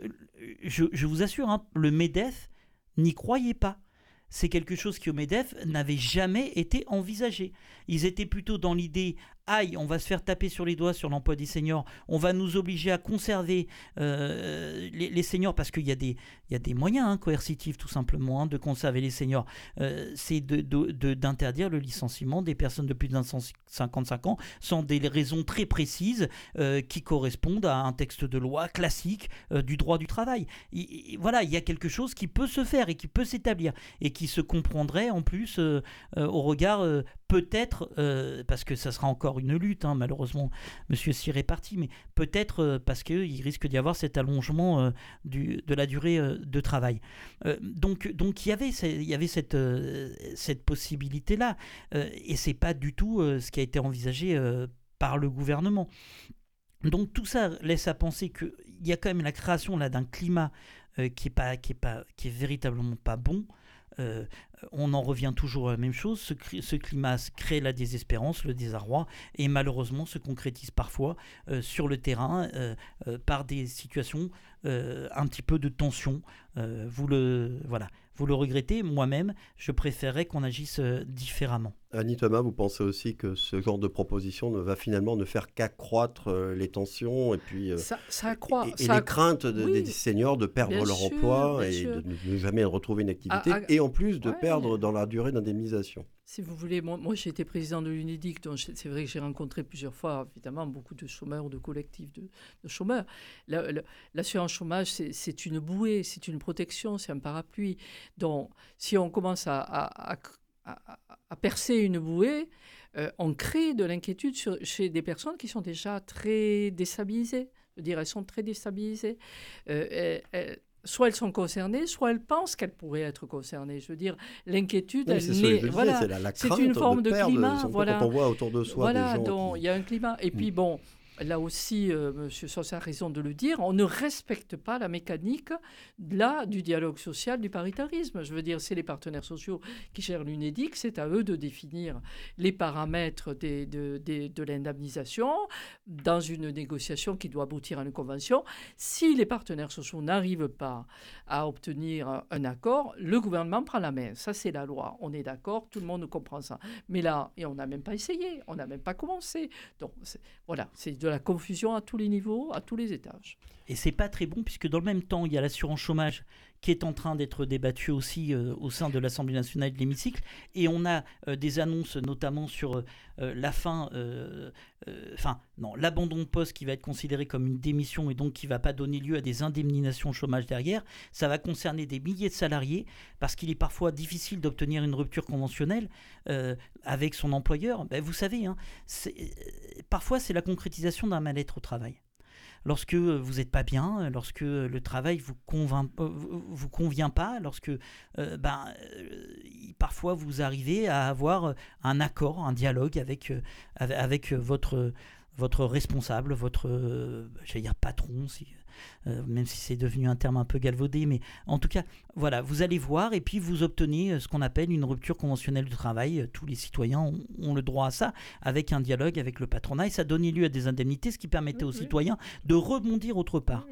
je, je vous assure, hein, le MEDEF n'y croyait pas. C'est quelque chose qui au MEDEF n'avait jamais été envisagé. Ils étaient plutôt dans l'idée aïe, on va se faire taper sur les doigts sur l'emploi des seniors, on va nous obliger à conserver euh, les, seniors parce qu'il y, a des- moyens hein, coercitifs tout simplement hein, de conserver les seniors. Euh, c'est d'interdire le licenciement des personnes de plus de 55 ans sans des raisons très précises euh, qui correspondent à un texte de loi classique du droit du travail. Il- il- voilà, il y a quelque chose qui peut se faire et qui peut s'établir et qui se comprendrait en plus au regard peut-être, euh, parce que ça sera encore une lutte, hein, malheureusement, Monsieur Cyr est parti, mais peut-être euh, parce qu'il risque d'y avoir cet allongement euh, de la durée de travail. Donc, donc il y avait, il y avait cette, cette possibilité-là, et c'est pas du tout ce qui a été envisagé par le gouvernement. Donc tout ça laisse à penser qu'il y a quand même la création d'un climat qui est pas qui est pas qui est véritablement pas bon. On en revient toujours à la même chose. Ce, ce climat crée la désespérance, le désarroi, et malheureusement se concrétise parfois euh, sur le terrain euh, euh, par des situations euh, un petit peu de tension. Euh, vous le voilà, vous le regrettez. Moi-même, je préférerais qu'on agisse différemment. Annie Thomas, vous pensez aussi que ce genre de proposition ne va finalement ne faire qu'accroître les tensions et puis Ça, ça accroît. et, et ça les accro- craintes de- oui. des seniors de perdre Bien leur sûr, emploi et sûr. de ne jamais retrouver une activité Ah, ah, et en plus de ouais. perdre dans la durée d'indemnisation. Si vous voulez, moi, moi j'ai été président de l'UNEDIC, donc c'est vrai que j'ai rencontré plusieurs fois, évidemment, beaucoup de chômeurs, de collectifs de, de chômeurs. La- la- L'assurance chômage, c'est- une bouée, c'est une protection, c'est un parapluie. Donc, si on commence à, à- à- à- à percer une bouée, euh, on crée de l'inquiétude chez des personnes qui sont déjà très déstabilisées. Je veux dire, elles sont très déstabilisées. Euh, elles- elles- soit elles sont concernées, soit elles pensent qu'elles pourraient être concernées. Je veux dire, l'inquiétude, Oui, c'est ce voilà. une forme de climat, voilà. Quand on voit autour de soi Voilà, des gens donc qui- il y a un climat. Et puis bon, là aussi, M. Sos a raison de le dire, on ne respecte pas la mécanique là, du dialogue social, du paritarisme. Je veux dire, c'est les partenaires sociaux qui gèrent l'UNEDIC, c'est à eux de définir les paramètres de, de l'indemnisation dans une négociation qui doit aboutir à une convention. Si les partenaires sociaux n'arrivent pas à obtenir un accord, le gouvernement prend la main. Ça, c'est la loi. On est d'accord, tout le monde comprend ça. Mais là, et on n'a même pas essayé, on n'a même pas commencé. Donc, voilà, c'est de la confusion à tous les niveaux, à tous les étages. Et c'est pas très bon puisque dans le même temps, il y a l'assurance chômage qui est en train d'être débattue aussi euh, au sein de l'Assemblée nationale de l'hémicycle. Et on a euh, des annonces notamment sur euh, la fin, enfin non, l'abandon de poste qui va être considéré comme une démission et donc qui va pas donner lieu à des indemnisations chômage derrière. Ça va concerner des milliers de salariés parce qu'il est parfois difficile d'obtenir une rupture conventionnelle avec son employeur. Ben, vous savez, hein, parfois c'est la concrétisation d'un mal-être au travail lorsque vous n'êtes pas bien, lorsque le travail vous convainc, euh, vous convient pas, lorsque euh, ben, euh, parfois vous arrivez à avoir un accord, un dialogue avec, avec votre, votre responsable, votre dire patron, si, même si c'est devenu un terme un peu galvaudé, mais en tout cas, voilà, vous allez voir et puis vous obtenez euh, ce qu'on appelle une rupture conventionnelle du travail. Euh, tous les citoyens ont, le droit à ça, avec un dialogue avec le patronat, et ça donnait lieu à des indemnités, ce qui permettait aux citoyens de rebondir autre part.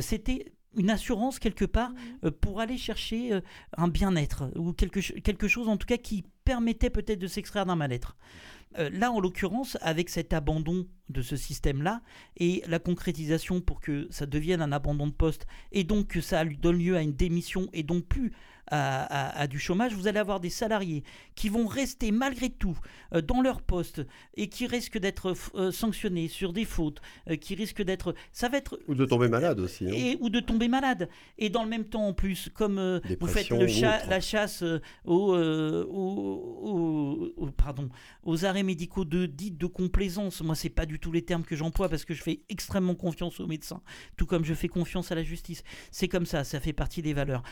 C'était une assurance quelque part pour aller chercher un bien-être ou quelque, quelque chose en tout cas qui permettait peut-être de s'extraire d'un mal-être. Euh, là, en l'occurrence, avec cet abandon de ce système-là et la concrétisation pour que ça devienne un abandon de poste et donc que ça lui donne lieu à une démission et donc plus à, du chômage, vous allez avoir des salariés qui vont rester malgré tout euh, dans leur poste et qui risquent d'être euh, sanctionnés sur des fautes, euh, qui risquent d'être... Ça va être... Ou de tomber malade aussi. Hein. Et, ou de tomber malade. Et dans le même temps, en plus, comme vous faites le la chasse aux, pardon, aux arrêts médicaux de dite de complaisance, moi, c'est pas du tout les termes que j'emploie parce que je fais extrêmement confiance aux médecins, tout comme je fais confiance à la justice. C'est comme ça, ça fait partie des valeurs.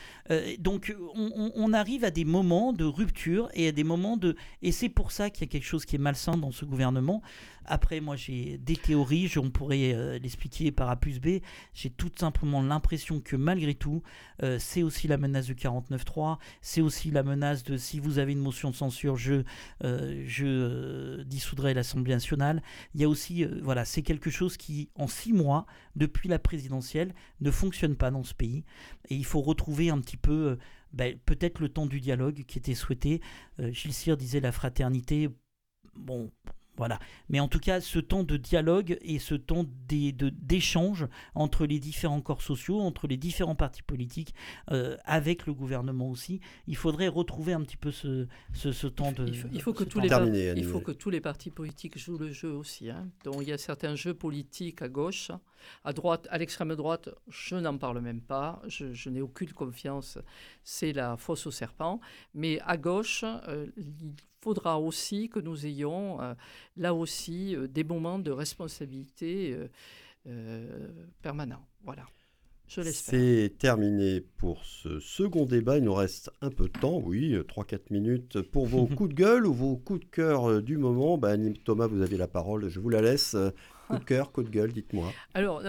donc, on, arrive à des moments de rupture et à des moments de... Et c'est pour ça qu'il y a quelque chose qui est malsain dans ce gouvernement. Après, moi, j'ai des théories, on pourrait euh, l'expliquer par A plus B. J'ai tout simplement l'impression que malgré tout, euh, c'est aussi la menace de 49.3, c'est aussi la menace de si vous avez une motion de censure, je, euh, je dissoudrai l'Assemblée nationale. Il y a aussi, voilà, c'est quelque chose qui, en six mois, depuis la présidentielle, ne fonctionne pas dans ce pays. Et il faut retrouver un petit peu ben, peut-être le temps du dialogue qui était souhaité. Euh, Gilles disait la fraternité. Bon, voilà. Mais en tout cas, ce temps de dialogue et ce temps d'échange entre les différents corps sociaux, entre les différents partis politiques, euh, avec le gouvernement aussi, il faudrait retrouver un petit peu ce, ce, temps de. Il faut, que tous les il faut que tous les partis politiques jouent le jeu aussi. Hein. Donc il y a certains jeux politiques à gauche, à droite, à l'extrême droite, je n'en parle même pas. Je, n'ai aucune confiance. C'est la fosse au serpent. Mais à gauche, euh, faudra aussi que nous ayons euh, là aussi euh, des moments de responsabilité euh, permanents. Voilà. C'est terminé pour ce second débat. Il nous reste un peu de temps, oui, 3-4 minutes pour vos coups de gueule ou vos coups de cœur du moment. Bah, Thomas, vous avez la parole, je vous la laisse. Coup de cœur, coup de gueule, dites-moi. Alors,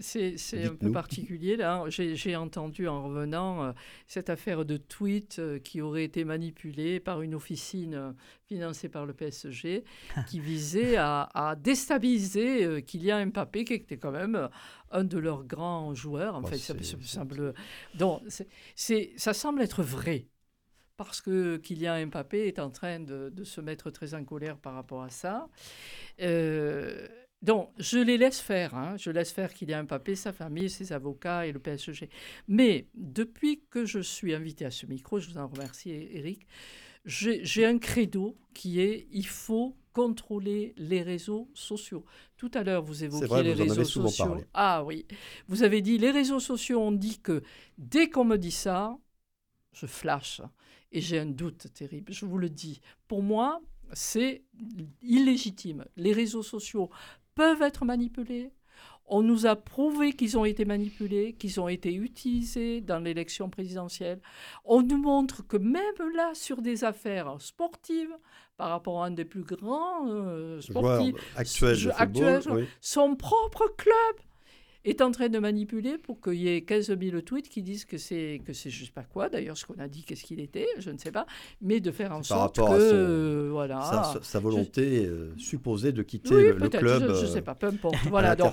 c'est un peu particulier là. J'ai entendu en revenant euh, cette affaire de tweet euh, qui aurait été manipulée par une officine euh, financée par le PSG qui visait à, déstabiliser Kylian Mbappé, qui était quand même un de leurs grands joueurs. En fait, ça, semble, donc, ça semble être vrai parce que Kylian Mbappé est en train de, de, se mettre très en colère par rapport à ça. Euh, donc, je les laisse faire. Hein. Je laisse faire qu'il y a un papier, sa famille, ses avocats et le PSG. Mais depuis que je suis invité à ce micro, je vous en remercie, Eric, j'ai un credo qui est il faut contrôler les réseaux sociaux. Tout à l'heure, vous évoquiez les réseaux sociaux. Ah oui. Vous avez dit les réseaux sociaux ont dit que dès qu'on me dit ça, je flash. Et j'ai un doute terrible, je vous le dis. Pour moi, c'est illégitime. Les réseaux sociaux peuvent être manipulés. On nous a prouvé qu'ils ont été manipulés, qu'ils ont été utilisés dans l'élection présidentielle. On nous montre que même là, sur des affaires sportives, par rapport à un des plus grands euh, sportifs actuels, son propre club est en train de manipuler pour qu'il y ait 15 000 tweets qui disent que c'est que c'est je sais pas quoi. D'ailleurs, ce qu'on a dit, qu'est-ce qu'il était, je ne sais pas, mais de faire en sorte que voilà sa, volonté euh, supposée de quitter le, club. Je, ne sais pas, peu importe. voilà. Donc,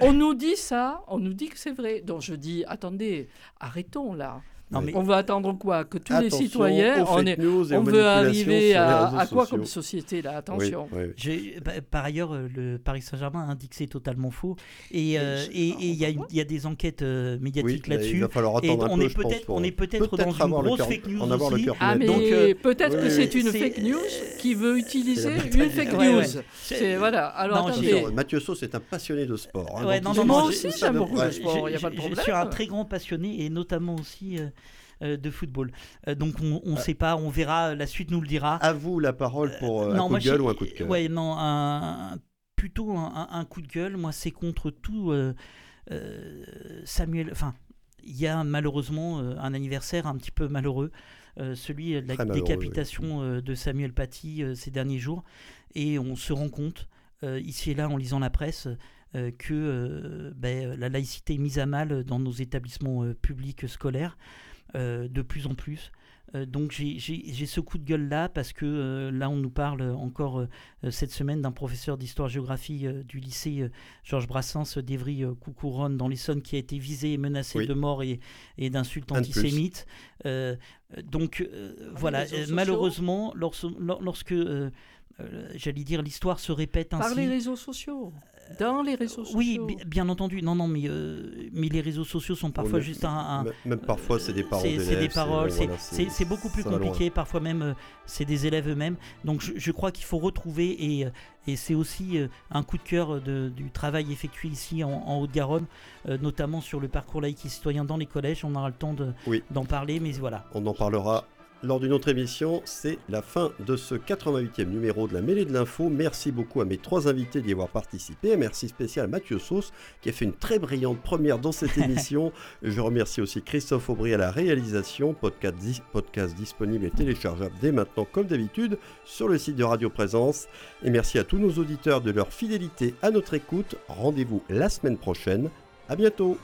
on nous dit ça, on nous dit que c'est vrai. Donc je dis, attendez, arrêtons là. On veut attendre quoi? Que tous les citoyens, on, est, on veut arriver à, quoi comme société là? Attention. Bah, par ailleurs, euh, le Paris Saint-Germain indique que c'est totalement faux. Et euh, il y, a des enquêtes euh, médiatiques là-dessus. on, est peut-être, on est peut-être dans une grosse fake news aussi. Ah, mais peut-être que c'est une fake news qui veut utiliser une fake news. Voilà. Alors, Mathieu Sauce est un passionné de sport. Hein, moi aussi, j'aime beaucoup le sport. Il n'y a pas de problème. Je suis un très grand passionné et notamment aussi de football. Euh, donc on ne sait pas, on verra, la suite nous le dira. À vous la parole pour euh, un coup de gueule ou un coup de cœur. Ouais, non, plutôt un, coup de gueule. Moi, c'est contre tout Samuel. Enfin, il y a malheureusement un anniversaire un petit peu malheureux. celui de la décapitation de Samuel Paty ces derniers jours. Et on se rend compte, ici et là, en lisant la presse, que ben, la laïcité est mise à mal dans nos établissements publics scolaires. Euh, de plus en plus. Euh, donc j'ai ce coup de gueule là parce que euh, là on nous parle encore cette semaine d'un professeur d'histoire-géographie du lycée Georges Brassens d'Evry Coucouronne dans l'Essonne qui a été visé et menacé de mort et, et d'insultes antisémites. donc voilà, malheureusement lorsque, j'allais dire l'histoire se répète ainsi. Par les réseaux sociaux dans les réseaux sociaux. Oui, bien entendu. Non, non, mais, euh, mais les réseaux sociaux sont parfois juste un, Même parfois, c'est des paroles. C'est des paroles. C'est beaucoup plus compliqué. Parfois même, euh, c'est des élèves eux-mêmes. Donc, je, crois qu'il faut retrouver et, euh, et c'est aussi un coup de cœur du travail effectué ici en, Haute-Garonne, notamment sur le parcours laïque et citoyen dans les collèges. On aura le temps d'en parler, mais voilà. On en parlera lors d'une autre émission. C'est la fin de ce 88e numéro de la mêlée de l'info. Merci beaucoup à mes trois invités d'y avoir participé. Merci spécial à Mathieu Sauce qui a fait une très brillante première dans cette émission. Je remercie aussi Christophe Aubry à la réalisation. Podcast, podcast disponible et téléchargeable dès maintenant comme d'habitude sur le site de Radio Présence. Et merci à tous nos auditeurs de leur fidélité à notre écoute. Rendez-vous la semaine prochaine. À bientôt.